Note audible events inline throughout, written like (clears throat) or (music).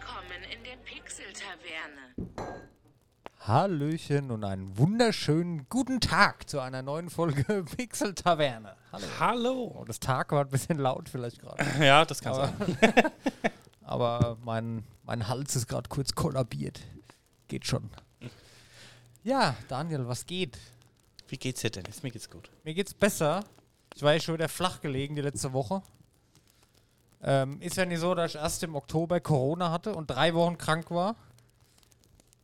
Willkommen in der Pixel-Taverne. Hallöchen und einen wunderschönen guten Tag zu einer neuen Folge (laughs) Pixel Taverne. Hallo. Hallo. Oh, das Tag war ein bisschen laut vielleicht gerade. (laughs) Ja, das kann Aber, sein. (laughs) aber mein, mein Hals ist gerade kurz kollabiert. Geht schon. Ja, Daniel, was geht? Wie geht's dir, Dennis? Mir geht's gut. Mir geht's besser. Ich war ja schon wieder flach gelegen die letzte Woche. Ähm, ist ja nicht so, dass ich erst im Oktober Corona hatte und drei Wochen krank war.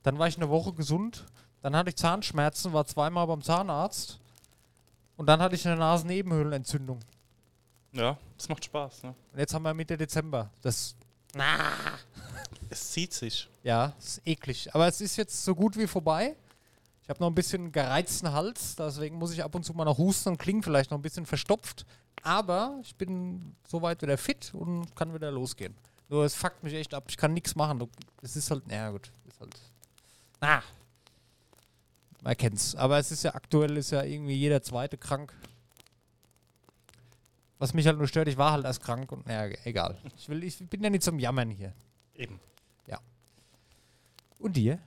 Dann war ich eine Woche gesund. Dann hatte ich Zahnschmerzen, war zweimal beim Zahnarzt. Und dann hatte ich eine Nasennebenhöhlenentzündung. Ja, das macht Spaß, ne? Und jetzt haben wir Mitte Dezember. Das, (laughs) Es zieht sich. ja, ist eklig. Aber es ist jetzt so gut wie vorbei. Ich habe noch ein bisschen gereizten Hals, deswegen muss ich ab und zu mal noch husten und klingt vielleicht noch ein bisschen verstopft. Aber ich bin soweit wieder fit und kann wieder losgehen. Nur es fuckt mich echt ab. Ich kann nichts machen. Es ist halt, naja gut, ist halt. Ah. Man kennt's. Aber es ist ja aktuell ist ja irgendwie jeder zweite krank. Was mich halt nur stört, ich war halt erst krank und naja, egal. Ich will, ich bin ja nicht zum Jammern hier. Eben. Und dir?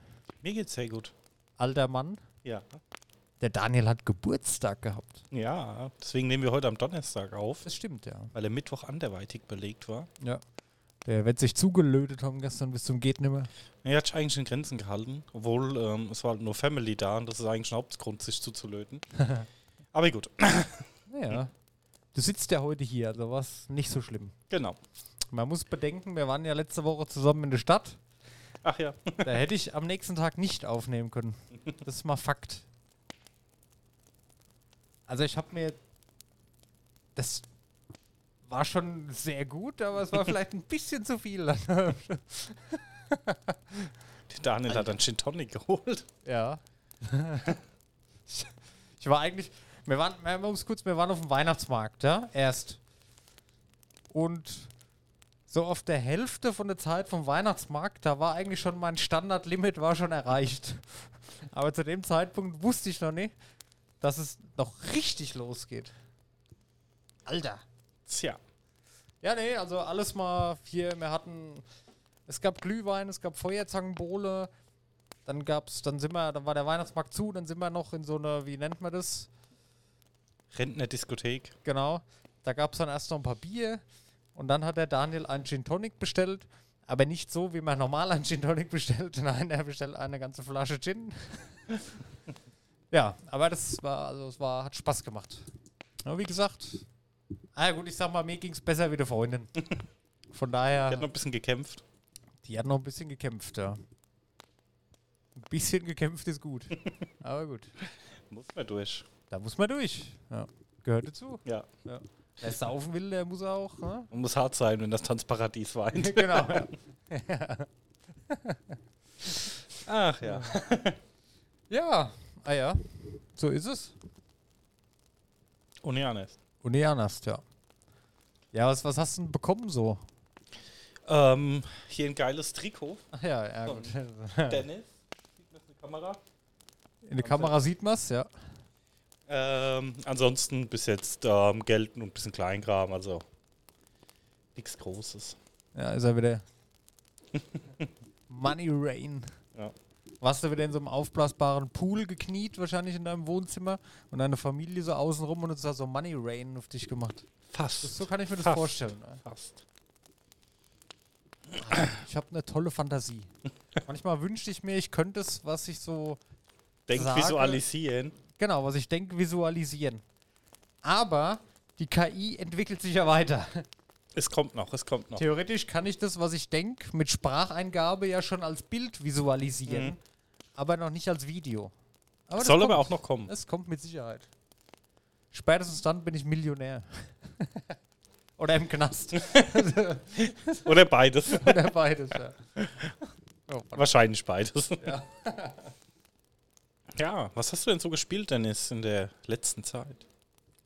Mir geht's sehr gut. Alter Mann. Ja. Der Daniel hat Geburtstag gehabt. Ja, deswegen nehmen wir heute am Donnerstag auf, Das stimmt, ja. weil er Mittwoch anderweitig belegt war. Ja. Der wird sich zugelötet haben gestern bis zum geht nimmer. Er hat sich eigentlich in Grenzen gehalten, obwohl ähm, es war halt nur Family da und das ist eigentlich ein Hauptgrund, sich zuzulöten. (laughs) Aber gut, Naja. Du sitzt ja heute hier, also war es nicht so schlimm. genau. Man muss bedenken, wir waren ja letzte Woche zusammen in der Stadt. Ach ja. Da hätte ich am nächsten Tag nicht aufnehmen können. (laughs) Das ist mal Fakt. Also ich habe mir... Das war schon sehr gut, aber es war (laughs) vielleicht ein bisschen zu viel. (laughs) Der Daniel hat einen Gin Tonic geholt. Ja. ich, (laughs) ich war eigentlich, wir waren, wir uns kurz, wir waren auf dem Weihnachtsmarkt, ja, erst. Und so auf der Hälfte von der Zeit vom Weihnachtsmarkt, da war eigentlich schon mein Standardlimit war schon erreicht. Aber zu dem Zeitpunkt wusste ich noch nicht, dass es noch richtig losgeht. Alter. Tja. Ja, nee, also alles mal hier, wir hatten, es gab Glühwein, es gab Feuerzangenbowle, dann gab's, dann sind wir, dann war der Weihnachtsmarkt zu, dann sind wir noch in so einer, wie nennt man das? Rentner-Diskothek. Genau. Da gab's dann erst noch ein paar Bier und dann hat der Daniel einen Gin Tonic bestellt, aber nicht so, wie man normal einen Gin Tonic bestellt. (laughs) Nein, er bestellt eine ganze Flasche Gin. Ja, aber das war, also es war, hat Spaß gemacht. Aber wie gesagt, ah ja gut, ich sag mal, mir ging's besser wie der Freundin. (laughs) Von daher. Der hat noch ein bisschen gekämpft. Die hat noch ein bisschen gekämpft, ja. Ein bisschen gekämpft ist gut. (laughs) Aber gut. Muss man durch. Da muss man durch. Ja. Gehört dazu. Ja. Wer saufen will, der muss auch. Ne? Man muss hart sein, wenn das Tanzparadies weint. (laughs) genau. Ja. Ach ja. ja. Ah ja. So ist es. Nee, anders, ja. Ja, was, was hast du denn bekommen so? Ähm, hier ein geiles Trikot. Ach ja, ja gut. (laughs) Dennis. Sieht man die Kamera? In der Kamera sieht man es, ja. Ähm, ansonsten bis jetzt ähm, Geld und ein bisschen Kleinkram, also nichts Großes. Ja, ist er wieder. (laughs) Money Rain. Ja. Warst du wieder in so einem aufblasbaren Pool gekniet, wahrscheinlich in deinem Wohnzimmer und deine Familie so außenrum und es hat so Money Rain auf dich gemacht. Fast. Das, so kann ich mir das Fast. vorstellen. ne? Fast. Ich habe eine tolle Fantasie. (laughs) Manchmal wünschte ich mir, ich könnte es, was ich so, Denk Sage- visualisieren. genau, was ich denke, visualisieren. Aber die KI entwickelt sich ja weiter. (laughs) Es kommt noch, es kommt noch. Theoretisch kann ich das, was ich denke, mit Spracheingabe ja schon als Bild visualisieren, Mhm. Aber noch nicht als Video. Aber das Soll kommt. aber auch noch kommen. Es kommt mit Sicherheit. Spätestens dann bin ich Millionär. (laughs) Oder im Knast. (laughs) Oder beides. (laughs) Oder beides, ja. Oh. Wahrscheinlich beides. Ja. Ja, was hast du denn so gespielt, Dennis, in der letzten Zeit?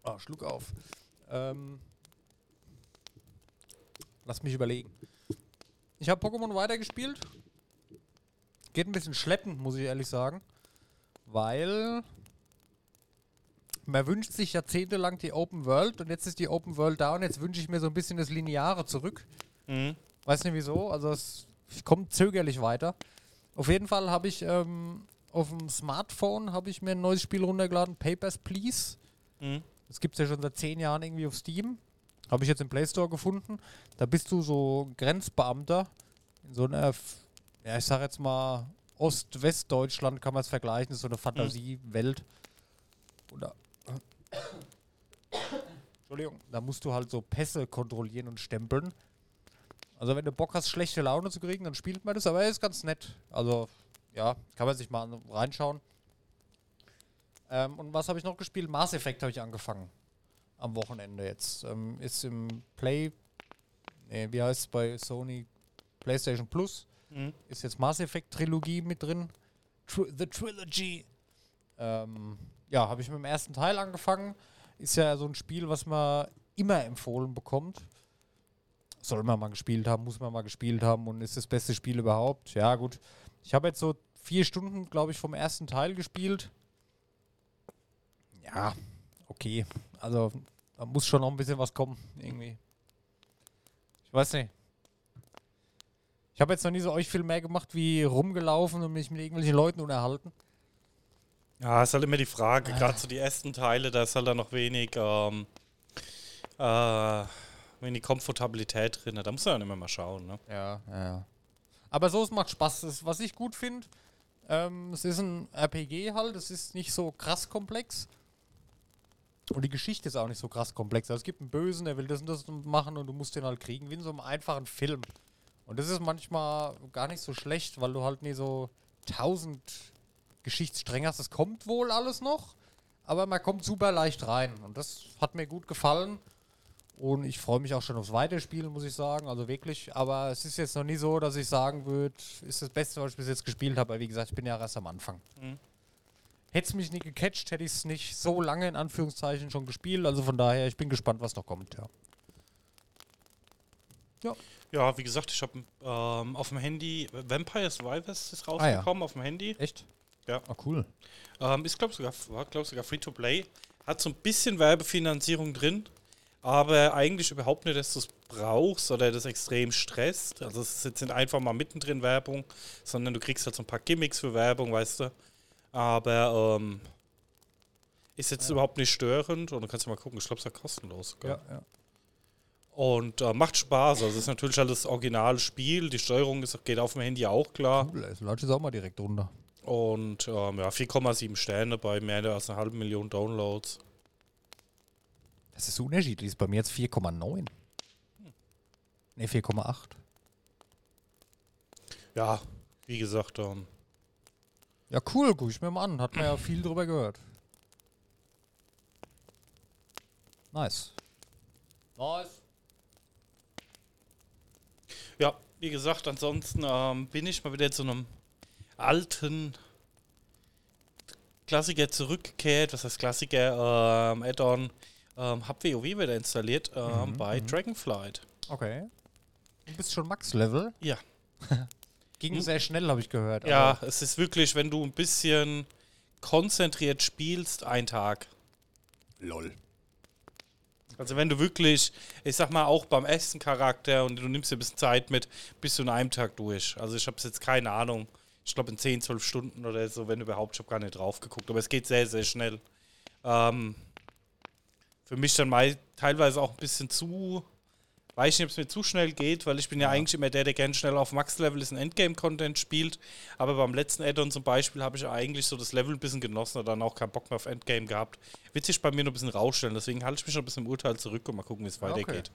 Oh, Schluck auf. Ähm, lass mich überlegen. Ich habe Pokémon weitergespielt. Geht ein bisschen schleppend, muss ich ehrlich sagen. Weil man wünscht sich jahrzehntelang die Open World und jetzt ist die Open World da und jetzt wünsche ich mir so ein bisschen das Lineare zurück. Mhm. Weiß nicht wieso. Also es ich komme zögerlich weiter. Auf jeden Fall habe ich ähm, auf dem Smartphone habe ich mir ein neues Spiel runtergeladen, Papers, Please. Mhm. Das gibt es ja schon seit zehn Jahren irgendwie auf Steam. Habe ich jetzt im Play Store gefunden. Da bist du so Grenzbeamter in so einer, ja, ich sag jetzt mal, Ost-West-Deutschland kann man es vergleichen. Ist so eine Fantasiewelt. Oder. Entschuldigung. Da musst du halt so Pässe kontrollieren und stempeln. Also, wenn du Bock hast, schlechte Laune zu kriegen, dann spielt man das. Aber er ist ganz nett. Also, ja, kann man sich mal reinschauen. Ähm, und was habe ich noch gespielt? Mass Effect habe ich angefangen. Am Wochenende jetzt. Ähm, ist im Play. Nee, wie heißt es bei Sony? PlayStation Plus. Mhm. Ist jetzt Mass Effect Trilogie mit drin. Tr The Trilogy. Ähm, ja, habe ich mit dem ersten Teil angefangen. Ist ja so ein Spiel, was man immer empfohlen bekommt. Soll man mal gespielt haben, muss man mal gespielt haben und ist das beste Spiel überhaupt. Ja, gut. Ich habe jetzt so vier Stunden, glaube ich, vom ersten Teil gespielt. Ja, okay. Also, da muss schon noch ein bisschen was kommen, irgendwie. Ich weiß nicht. Ich habe jetzt noch nie so euch viel mehr gemacht, wie rumgelaufen und mich mit irgendwelchen Leuten unterhalten. Ja, ist halt immer die Frage, gerade so die ersten Teile, da ist halt dann noch wenig, ähm, äh, wenig Komfortabilität drin. Da muss man dann immer mal schauen, ne? Ja, ja, ja. Aber so, es macht Spaß. Das, was ich gut finde, ähm, es ist ein RPG halt, es ist nicht so krass komplex. Und die Geschichte ist auch nicht so krass komplex. Also es gibt einen Bösen, der will das und das machen und du musst den halt kriegen, wie in so einem einfachen Film. Und das ist manchmal gar nicht so schlecht, weil du halt nie so tausend Geschichtsstränge hast. Das kommt wohl alles noch, aber man kommt super leicht rein. Und das hat mir gut gefallen. Und ich freue mich auch schon aufs Weiterspielen, muss ich sagen. Also wirklich. Aber es ist jetzt noch nie so, dass ich sagen würde, ist das Beste, was ich bis jetzt gespielt habe. Aber wie gesagt, ich bin ja erst am Anfang. Mhm. Hätte es mich nicht gecatcht, hätte ich es nicht so lange in Anführungszeichen schon gespielt. Also von daher, ich bin gespannt, was noch kommt. Ja. Ja, wie gesagt, ich habe ähm, auf dem Handy, Vampire Survivors ist Ah, ja. rausgekommen auf dem Handy. Echt? Ja. Ah, cool. Ähm, ist, glaube sogar, war, glaub, sogar Free-to-Play. Hat so ein bisschen Werbefinanzierung drin, aber eigentlich überhaupt nicht, dass du es brauchst oder das extrem stresst. Also es ist jetzt nicht einfach mal mittendrin Werbung, sondern du kriegst halt so ein paar Gimmicks für Werbung, weißt du. Aber ähm, ist jetzt überhaupt nicht störend und du kannst ja mal gucken, ich glaube, es ist ja kostenlos. Gell? Ja, ja. Und äh, macht Spaß. Also es ist natürlich halt das Originalspiel. Die Steuerung ist, geht auf dem Handy auch klar. Cool, das lade ich auch mal direkt runter. Und ähm, ja, 4,7 Sterne bei mehr als einer halben Million Downloads. Das ist so unterschiedlich. Ist bei mir jetzt 4,9. Ne, 4,8. Ja, wie gesagt, ähm, Ja, cool, guck ich mir mal an. Hat man ja viel drüber gehört. Nice. Nice. Ja, wie gesagt, ansonsten ähm, bin ich mal wieder zu einem alten Klassiker zurückgekehrt. Was heißt Klassiker? Ähm, Add-on. Ähm, hab WoW wieder installiert ähm, Mhm, bei mhm. Dragonflight. Okay. Du bist schon Max-Level. Ja. (laughs) Ging Hm. sehr schnell, habe ich gehört. Ja, aber- es ist wirklich, wenn du ein bisschen konzentriert spielst, ein Tag. Lol. Also wenn du wirklich, ich sag mal, auch beim ersten Charakter und du nimmst dir ein bisschen Zeit mit, bist du in einem Tag durch. Also ich habe jetzt keine Ahnung. Ich glaube in 10, 12 Stunden oder so, wenn überhaupt. Ich habe gar nicht drauf geguckt. Aber es geht sehr, sehr schnell. Ähm, für mich dann mal teilweise auch ein bisschen zu, weiß ich nicht, ob es mir zu schnell geht, weil ich bin ja, eigentlich immer der, der gerne schnell auf Max-Level ist, ein Endgame-Content spielt. Aber beim letzten Add-on zum Beispiel habe ich eigentlich so das Level ein bisschen genossen und dann auch keinen Bock mehr auf Endgame gehabt. Wird sich bei mir noch ein bisschen rausstellen, deswegen halte ich mich noch ein bisschen im Urteil zurück und mal gucken, wie es weitergeht.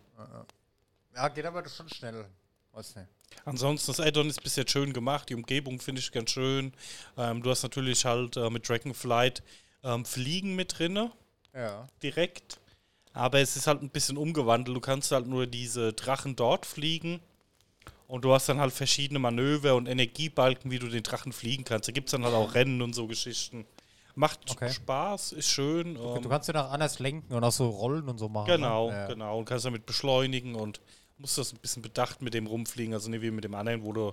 Ja, geht aber schon schnell. Weiß nicht. Ansonsten, das Add-on ist bis jetzt schön gemacht, die Umgebung finde ich ganz schön. Ähm, du hast natürlich halt äh, mit Dragonflight ähm, Fliegen mit drinne Ja. direkt. Aber es ist halt ein bisschen umgewandelt. Du kannst halt nur diese Drachen dort fliegen. Und du hast dann halt verschiedene Manöver und Energiebalken, wie du den Drachen fliegen kannst. Da gibt es dann halt auch Rennen und so Geschichten. Macht Okay. Spaß, ist schön. Du, ähm, du kannst ja noch anders lenken und auch so Rollen und so machen. genau, ne? ja. genau. Und kannst damit beschleunigen und musst das ein bisschen bedacht mit dem rumfliegen. Also nicht wie mit dem anderen, wo du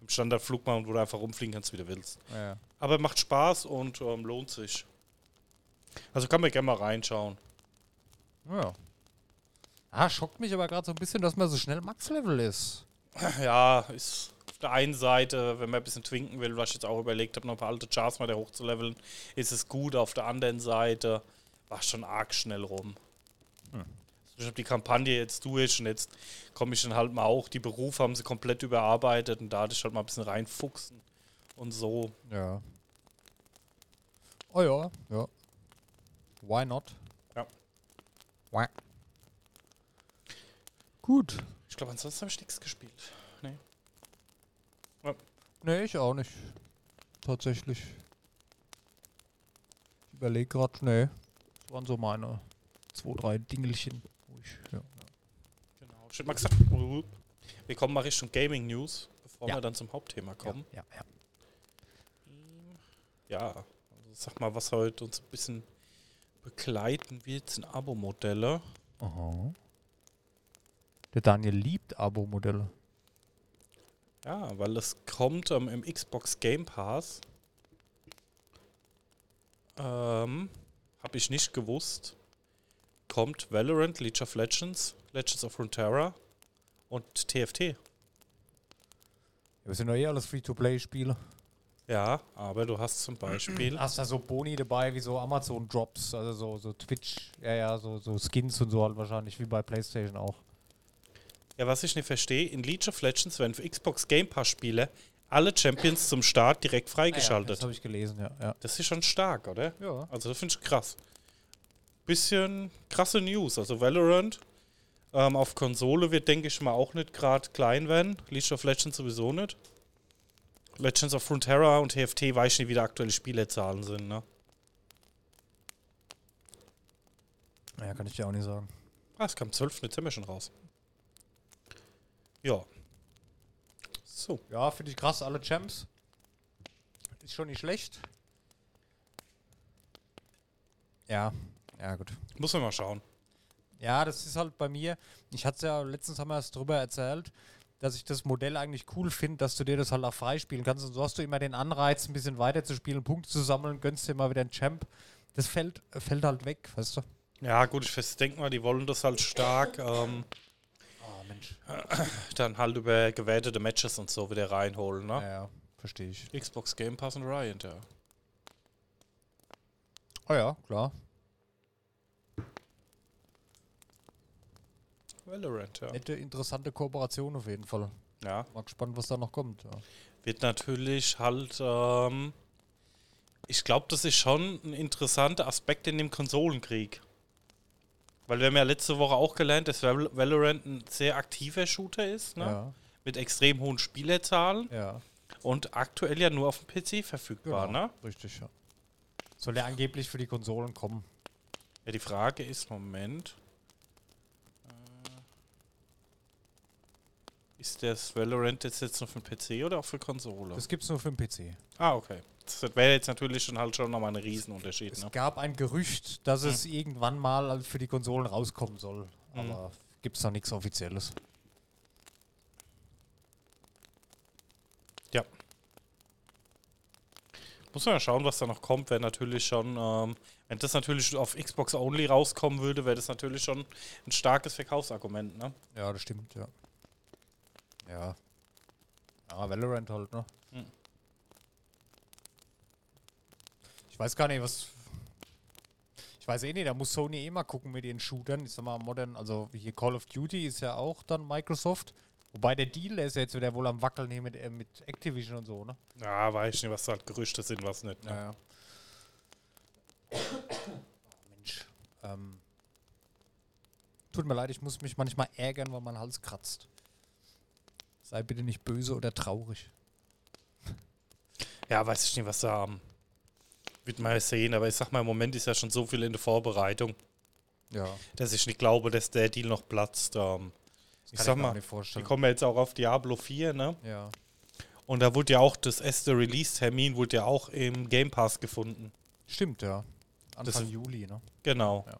im Standardflug machst, wo du einfach rumfliegen kannst, wie du willst. Ja. Aber macht Spaß und ähm, lohnt sich. Also kann man gerne mal reinschauen. Ja. Ah, schockt mich aber gerade so ein bisschen, dass man so schnell Max-Level ist. Ja, ist der einen Seite, wenn man ein bisschen twinken will, was ich jetzt auch überlegt habe, noch ein paar alte Chars mal da hochzuleveln, ist es gut. Auf der anderen Seite war schon arg schnell rum. Hm. Ich habe die Kampagne jetzt durch und jetzt komme ich dann halt mal auch. Die Berufe haben sie komplett überarbeitet und da hatte ich halt mal ein bisschen reinfuchsen und so. Ja. Oh ja, ja. Why not? Ja. Gut. Ich glaube, ansonsten habe ich nichts gespielt. Nee. Nee, ich auch nicht. Tatsächlich. Ich überlege gerade, nee. Das waren so meine zwei, drei Dingelchen. Wo ich, ja. Genau. Ich hätte mal gesagt, wir kommen mal Richtung Gaming News, bevor Ja. wir dann zum Hauptthema kommen. Ja, ja. Ja, also sag mal, was heute uns ein bisschen begleiten wird, sind Abo-Modelle. Aha. Der Daniel liebt Abo-Modelle. Ja, weil es kommt ähm, im Xbox Game Pass. Ähm, hab ich nicht gewusst. Kommt Valorant, League of Legends, Legends of Runeterra und TFT. Ja, wir sind doch eh alles Free-to-Play-Spiele. Ja, aber du hast zum Beispiel. Hast da so Boni dabei, wie so Amazon-Drops, also so, so Twitch, ja, ja, so, so Skins und so halt wahrscheinlich, wie bei PlayStation auch. Ja, was ich nicht verstehe, in League of Legends werden für Xbox Game Pass Spiele alle Champions zum Start direkt Das freigeschaltet. habe ich gelesen, ja. Ja. das ist schon stark, oder? ja. Also das finde ich krass. Bisschen krasse News. Also Valorant ähm, auf Konsole wird, denke ich mal, auch nicht gerade klein werden. League of Legends sowieso nicht. Legends of Frontera und TFT weiß ich nicht, wie die aktuelle Spielerzahlen sind. Ne? Ja, kann ich dir auch nicht sagen. Ah, es kam 12 Dezember schon raus. Ja. So. Ja, finde ich krass, alle Champs. Ist schon nicht schlecht. Ja, ja, gut. Muss man mal schauen. Ja, das ist halt bei mir. Ich hatte es ja letztens haben wir es drüber erzählt, dass ich das Modell eigentlich cool finde, dass du dir das halt auch freispielen kannst. Und so hast du immer den Anreiz, ein bisschen weiter zu spielen, Punkte zu sammeln, gönnst dir mal wieder einen Champ. Das fällt, fällt halt weg, weißt du? Ja, gut, ich denke mal, die wollen das halt stark ähm, Oh, Mensch. (clears throat) dann halt über gewertete Matches und so wieder reinholen. Ne? Ja, ja, verstehe ich. Xbox Game Pass und Riot, ja. Oh ja, klar. Valorant, ja. Nette, interessante Kooperation auf jeden Fall. Ja, Mal gespannt, was da noch kommt. Ja. wird natürlich halt, ähm, ich glaube, das ist schon ein interessanter Aspekt in dem Konsolenkrieg. Weil wir haben ja letzte Woche auch gelernt, dass Val- Valorant ein sehr aktiver Shooter ist, ne? Ja, mit extrem hohen Spielerzahlen ja. und aktuell ja nur auf dem PC verfügbar. Genau. Ne? Richtig, ja. Soll der angeblich für die Konsolen kommen? Ja, die Frage ist, Moment. Ist das Valorant jetzt, jetzt nur für den PC oder auch für Konsole? Das gibt's nur für den PC. ah, okay. Das wäre jetzt natürlich schon halt schon nochmal ein Riesenunterschied. Es Ne? gab ein Gerücht, dass es irgendwann mal für die Konsolen rauskommen soll. Aber gibt's da nichts Offizielles. Ja. Muss man ja schauen, was da noch kommt. Wäre natürlich schon, ähm, wenn das natürlich auf Xbox Only rauskommen würde, wäre das natürlich schon ein starkes Verkaufsargument. Ne? Ja, das stimmt, ja. Ja. Ja, Valorant halt, ne? Hm. Ich weiß gar nicht, was. Ich weiß eh nicht, da muss Sony eh mal gucken mit ihren Shootern. Ich sag mal, Modern, also hier Call of Duty ist ja auch dann Microsoft. Wobei der Deal ist ja jetzt wieder wohl am Wackeln hier mit, äh, mit Activision und so, ne? Ja, weiß ich nicht, was da halt Gerüchte sind, was nicht. Ne? Ja, ja. (coughs) Mensch. Ähm, tut mir leid, ich muss mich manchmal ärgern, weil mein Hals kratzt. Sei bitte nicht böse oder traurig. Ja, weiß ich nicht, was da ähm, wird man ja sehen, aber ich sag mal, im Moment ist ja schon so viel in der Vorbereitung, Ja. dass ich nicht glaube, dass der Deal noch platzt. Ähm, ich Kann sag mir mal, wir kommen ja jetzt auch auf Diablo 4, ne? Ja. Und da wurde ja auch das erste Release-Termin wurde ja auch im Game Pass gefunden. Stimmt, ja. Das Anfang ist- Juli, ne? Genau. Ja.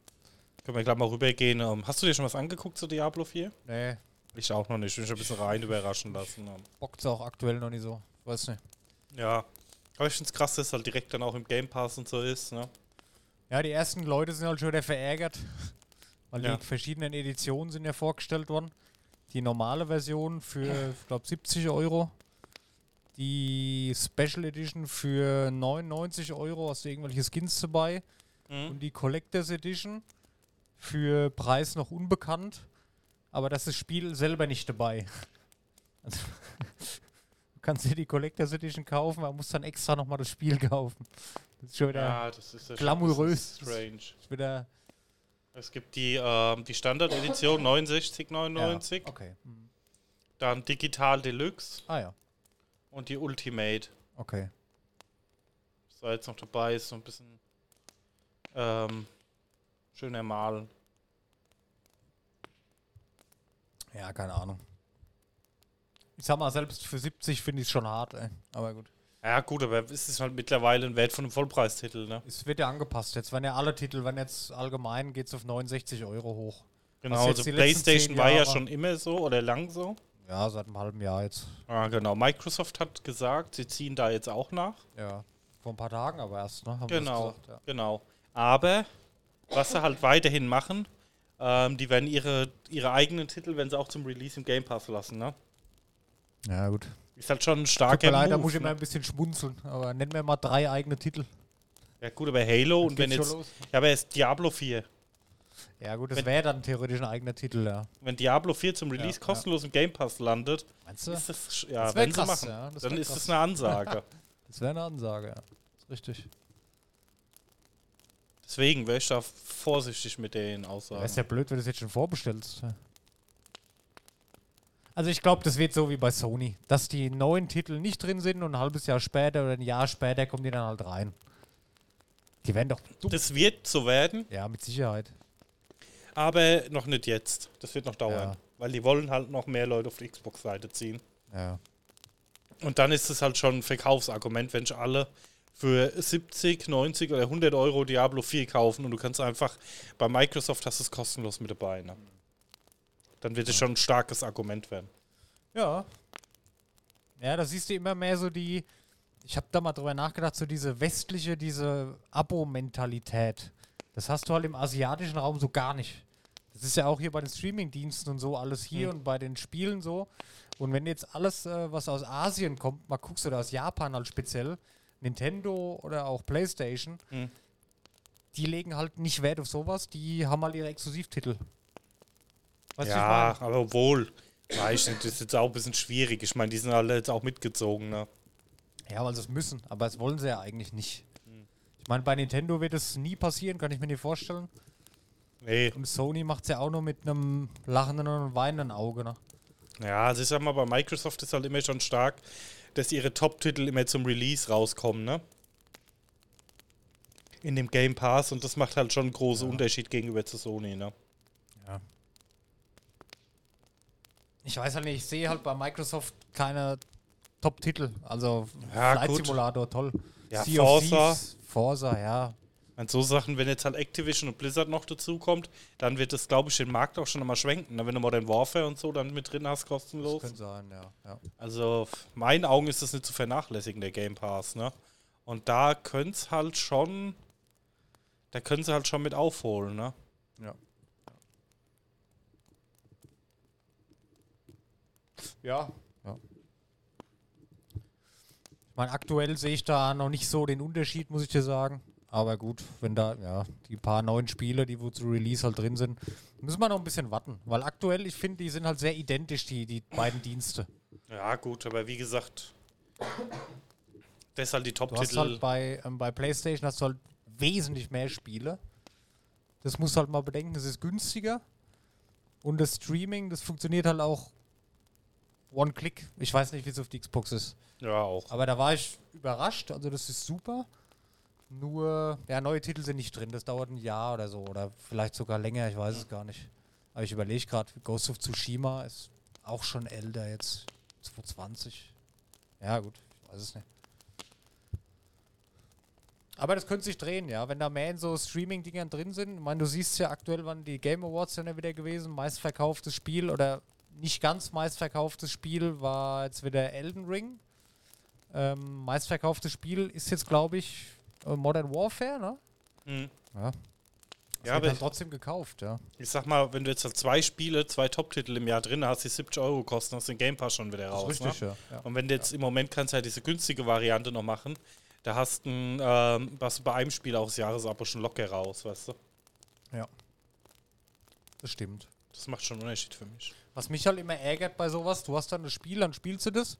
Können wir gleich mal rübergehen. Ähm, hast du dir schon was angeguckt zu Diablo 4? Nee, Ich auch noch nicht. Ich will mich ein bisschen rein überraschen lassen. Bockt's auch aktuell noch nicht so. Weiß nicht. Ja. Aber ich finde es krass, dass es halt direkt dann auch im Game Pass und so ist. Ne? Ja, die ersten Leute sind halt schon wieder verärgert. (laughs) Weil Ja. die verschiedenen Editionen sind ja vorgestellt worden. Die normale Version für, (laughs) ich glaube, 70 Euro. Die Special Edition für 99 Euro hast du irgendwelche Skins dabei. Mhm. Und die Collectors Edition für Preis noch unbekannt. Aber das ist das Spiel selber nicht dabei. (laughs) Also, (laughs) du kannst dir die Collectors Edition kaufen, aber musst dann extra nochmal das Spiel kaufen. Das ist schon wieder, Ja, das ist ja schon- glamourös. das ist strange. ist wieder Es gibt die, ähm, die Standard-Edition (laughs) 69,99, Ja, okay. Mhm. dann Digital Deluxe Ah ja, und die Ultimate. okay. Was da jetzt noch dabei ist, so ein bisschen ähm, schön ermahlen. Ja, keine Ahnung. Ich sag mal, selbst für 70 finde ich es schon hart, ey. Aber gut. Ja, gut, aber es ist halt mittlerweile ein Wert von einem Vollpreistitel, ne? Es wird ja angepasst. Jetzt werden ja alle Titel, wenn jetzt allgemein geht es auf 69 Euro hoch. Genau, also PlayStation war ja schon immer so oder lang so. Ja, seit einem halben Jahr jetzt. Ah, genau. Microsoft hat gesagt, sie ziehen da jetzt auch nach. Ja. Vor ein paar Tagen aber erst, ne? Haben sie Genau, gesagt, ja. genau. Aber was sie halt weiterhin machen, ähm, die werden ihre, ihre eigenen Titel, wenn sie auch zum Release im Game Pass lassen, ne? ja, gut. Ist halt schon ein Tut starker mir leid, da muss ich ne? ein bisschen schmunzeln. Aber nennen wir mal drei eigene Titel. Ja gut, aber Halo und wenn jetzt, ja, aber jetzt Diablo 4. Ja, gut, das wäre dann theoretisch ein eigener Titel, ja. Wenn Diablo 4 zum Release Ja, kostenlos im Game Pass landet, Meinst du? ist das, ja, Das wenn sie krass, machen, ja, das dann ist krass. das eine Ansage. (laughs) Das wäre eine Ansage, ja. Das ist richtig. Deswegen wäre ich da vorsichtig mit den Ja, Aussagen. ist ja blöd, wenn du das jetzt schon vorbestellst. ja. Also ich glaube, das wird so wie bei Sony, dass die neuen Titel nicht drin sind und ein halbes Jahr später oder ein Jahr später kommen die dann halt rein. Die werden doch. Das wird so werden, Ja, mit Sicherheit. aber noch nicht jetzt. Das wird noch dauern. Ja. Weil die wollen halt noch mehr Leute auf die Xbox-Seite ziehen. Ja. Und dann ist es halt schon ein Verkaufsargument, wenn ich alle für 70, 90 oder 100 Euro Diablo 4 kaufen und du kannst einfach bei Microsoft hast es kostenlos mit dabei. Ne? Dann wird es schon ein starkes Argument werden. Ja. Ja, da siehst du immer mehr so die. Ich habe da mal drüber nachgedacht, so diese westliche, diese Abo-Mentalität. Das hast du halt im asiatischen Raum so gar nicht. Das ist ja auch hier bei den Streaming-Diensten und so alles hier Mhm. und bei den Spielen so. Und wenn jetzt alles, äh, was aus Asien kommt, mal guckst du da aus Japan halt speziell, Nintendo oder auch PlayStation, Mhm. die legen halt nicht Wert auf sowas, die haben halt ihre Exklusivtitel. Weißt ja, aber obwohl, weiß nicht, das ist jetzt auch ein bisschen schwierig. Ich meine, die sind alle jetzt auch mitgezogen. Ne? Ja, weil sie es müssen, aber das wollen sie ja eigentlich nicht. Hm. Ich meine, bei Nintendo wird es nie passieren, kann ich mir nicht vorstellen. Nee, Und Sony macht es ja auch nur mit einem lachenden und weinenden Auge. Ne? ja, also ich sag mal, bei Microsoft ist halt immer schon stark, dass ihre Top-Titel immer zum Release rauskommen, ne? In dem Game Pass und das macht halt schon einen großen Ja. Unterschied gegenüber zu Sony, ne? Ja. Ich weiß halt nicht, ich sehe halt bei Microsoft keine Top-Titel. Also Ja, Flight gut. Simulator, toll. Ja, Sea of Forza. Thieves, Forza, ja. Und so Sachen, wenn jetzt halt Activision und Blizzard noch dazukommt, dann wird das, glaube ich, den Markt auch schon einmal schwenken. Wenn du Modern Warfare und so dann mit drin hast, Das kostenlos. könnte sein, ja. ja. Also, meinen Augen ist das nicht zu vernachlässigen, der Game Pass, ne? Und da können es halt schon, da können sie halt schon mit aufholen, ne? Ja. Ja. ja. Ich meine, aktuell sehe ich da noch nicht so den Unterschied, muss ich dir sagen. Aber gut, wenn da, ja, die paar neuen Spiele, die wo zu Release halt drin sind, müssen wir noch ein bisschen warten. Weil aktuell, ich finde, die sind halt sehr identisch, die, die beiden Dienste. Ja, gut, aber wie gesagt, das ist halt die Top-Titel. halt bei, ähm, bei PlayStation hast du halt wesentlich mehr Spiele. Das musst du halt mal bedenken, das ist günstiger. Und das Streaming, das funktioniert halt auch One-Click. Ich weiß nicht, wie es auf die Xbox ist. ja, auch. Aber da war ich überrascht, also das ist super. Nur, ja, neue Titel sind nicht drin, das dauert ein Jahr oder so. Oder vielleicht sogar länger, ich weiß es gar nicht. Aber ich überlege gerade, Ghost of Tsushima ist auch schon älter jetzt. 2020. Ja, gut, ich weiß es nicht. Aber das könnte sich drehen, ja. Wenn da mehr in so Streaming-Dingern drin sind. Ich meine, du siehst ja aktuell, wann die Game Awards sind ja wieder gewesen. Meistverkauftes Spiel oder nicht ganz meistverkauftes Spiel war jetzt wieder Elden Ring. Ähm, meistverkauftes Spiel ist jetzt, glaube ich, Modern Warfare, ne? Mhm. Ja. Es Ja, aber halt trotzdem gekauft, ja. ich sag mal, wenn du jetzt halt zwei Spiele, zwei Top-Titel im Jahr drin hast, die 70 Euro kosten, hast du den Game Pass schon wieder raus. ne? ja. ja. Und wenn du jetzt im Moment kannst du ja diese günstige Variante noch machen, da hast du ein, ähm, du bei einem Spiel auch das Jahresabo schon locker raus, weißt du? Ja. Das stimmt. Das macht schon einen Unterschied für mich. Was mich halt immer ärgert bei sowas, du hast dann das Spiel, dann spielst du das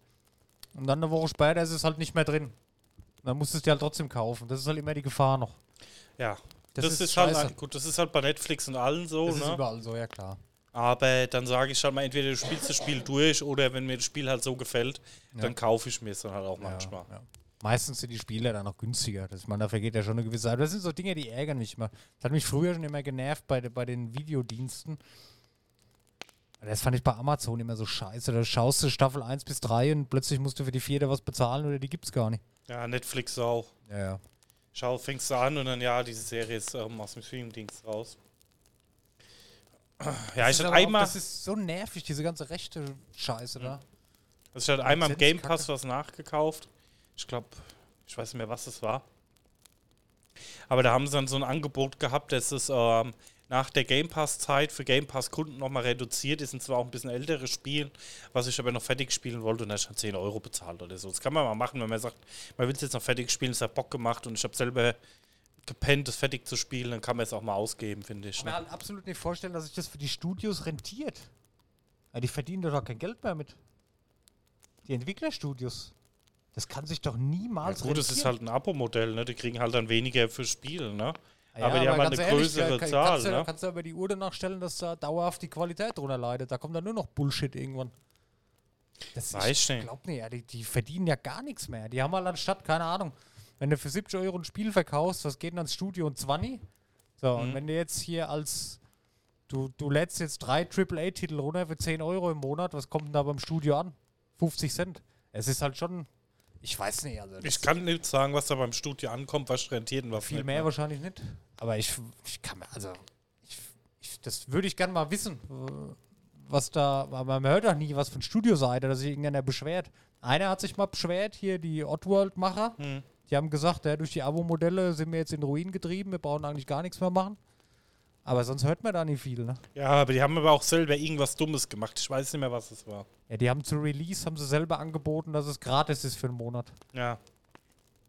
und dann eine Woche später ist es halt nicht mehr drin. Dann musst du es dir halt trotzdem kaufen. Das ist halt immer die Gefahr noch. Ja. Das Das, ist ist, halt, gut, das ist halt bei Netflix und allen so, Das ist ne? überall so, ja klar. Aber dann sage ich halt mal, entweder du spielst das Spiel durch oder wenn mir das Spiel halt so gefällt, Ja. dann kaufe ich mir es dann halt auch manchmal. Ja, ja. Meistens sind die Spiele dann auch günstiger. Das, ich meine, da vergeht ja schon eine gewisse Zeit. Das sind so Dinge, die ärgern mich immer. Das hat mich früher schon immer genervt bei, bei den Videodiensten. Das fand ich bei Amazon immer so scheiße. Da schaust du Staffel 1 bis 3 und plötzlich musst du für die vierte was bezahlen oder die gibt's gar nicht. Ja, Netflix auch. Ja, ja. Schau, fängst du an und dann, ja, diese Serie ist ähm, aus dem Streaming-Dienst raus. Ja, ich Das, ist hatte aber auch, einmal, das ist so nervig, diese ganze rechte Scheiße da. also ich hatte einmal im Game. Pass was nachgekauft. Ich glaube, ich weiß nicht mehr, was das war. Aber da haben sie dann so ein Angebot gehabt, dass es ähm, nach der Game Pass-Zeit für Game Pass-Kunden nochmal reduziert ist. Und zwar auch ein bisschen älteres Spiel, was ich aber noch fertig spielen wollte. Und da schon 10 Euro bezahlt oder so. Das kann man mal machen, wenn man sagt, man will es jetzt noch fertig spielen, es hat Bock gemacht und ich habe selber gepennt, das fertig zu spielen, dann kann man es auch mal ausgeben, finde ich. Ich kann Ne? mir halt absolut nicht vorstellen, dass sich das für die Studios rentiert. Ja, die verdienen doch kein Geld mehr mit. Die Entwicklerstudios. Das kann sich doch Ja, niemals gut, es ist halt ein Abo-Modell, ne? Die kriegen halt dann weniger für Spielen, ne? Ja, aber die haben halt ganz eine größere kann- Zahl, Kannst du, ne? kannst du aber die Uhr danach stellen, dass da dauerhaft die Qualität drunter leidet. Da kommt dann nur noch Bullshit irgendwann. Das Weiß ich nicht. glaub nicht, ja, die, die verdienen ja gar nichts mehr. Die haben halt anstatt, keine Ahnung, wenn du für 70 Euro ein Spiel verkaufst, was geht denn ans Studio und 20? So, und Mhm. wenn du jetzt hier als, du, du lädst jetzt drei AAA-Titel runter für 10 Euro im Monat, was kommt denn da beim Studio an? 50 Cent. Es ist halt schon, ich weiß nicht, also Ich kann nicht sagen, was da beim Studio ankommt, was rentiert und was viel nicht, mehr ne? wahrscheinlich nicht. Aber ich, ich kann mir, also, ich, ich, das würde ich gerne mal wissen, was da, aber man hört doch nie was von Studioseite, dass sich irgendeiner beschwert. Einer hat sich mal beschwert, hier die Oddworld-Macher. Hm. Die haben gesagt, ja, durch die Abo-Modelle sind wir jetzt in Ruin getrieben, wir brauchen eigentlich gar nichts mehr machen. Aber sonst hört man da nicht viel, ne? Ja, aber die haben aber auch selber irgendwas Dummes gemacht. Ich weiß nicht mehr, was es war. Ja, die haben zu Release, haben sie selber angeboten, dass es gratis ist für einen Monat. Ja.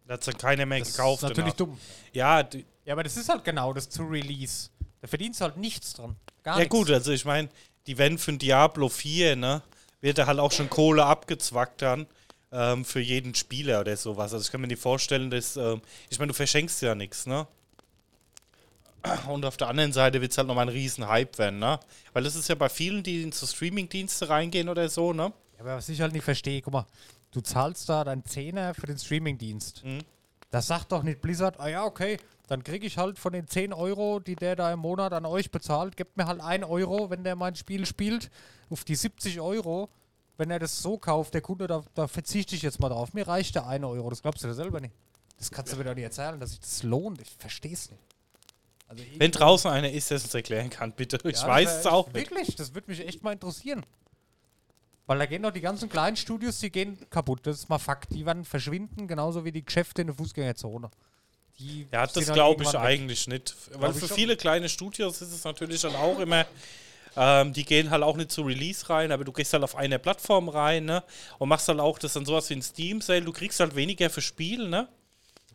Da hat dann keiner mehr Das gekauft. ist natürlich dumm. Ja, Ja, aber das ist halt genau das zu Release. Da verdienst du halt nichts dran. Gar ja nichts. gut, also ich meine, die werden für ein Diablo 4, ne, wird da halt auch schon Kohle abgezwackt dann ähm, für jeden Spieler oder sowas. Also ich kann mir nicht vorstellen, dass, ähm, ich meine, du verschenkst ja nichts, ne? Und auf der anderen Seite wird es halt nochmal ein riesen Hype werden, ne? Weil das ist ja bei vielen, die in so Streaming-Dienste reingehen oder so, ne? Ja, aber was ich halt nicht verstehe, guck mal, du zahlst da deinen Zehner für den Streamingdienst. Mhm. Das sagt doch nicht Blizzard, ah ja, okay, dann kriege ich halt von den 10 Euro, die der da im Monat an euch bezahlt, gebt mir halt 1 Euro, wenn der mein Spiel spielt. Auf die 70 Euro, wenn er das so kauft, der Kunde, da, da verzichte ich jetzt mal drauf. Mir reicht der 1 Euro, das glaubst du dir selber nicht. Das kannst du mir doch nicht erzählen, dass sich das lohnt. Ich verstehe es nicht. Also Wenn draußen einer ist, der es uns erklären kann, bitte. Ich Ja, weiß es auch nicht. Wirklich, das würde mich echt mal interessieren. Weil da gehen doch die ganzen kleinen Studios, die gehen kaputt. Das ist mal Fakt. Die werden verschwinden, genauso wie die Geschäfte in der Fußgängerzone. Die Ja, das glaube ich irgendwann weg. eigentlich nicht. Weil für viele kleine Studios ist es natürlich dann auch immer, ähm, die gehen halt auch nicht zu Release rein, aber du gehst halt auf eine Plattform rein, ne? Und machst halt auch das dann sowas wie ein Steam-Sale. Du kriegst halt weniger für Spiel, ne?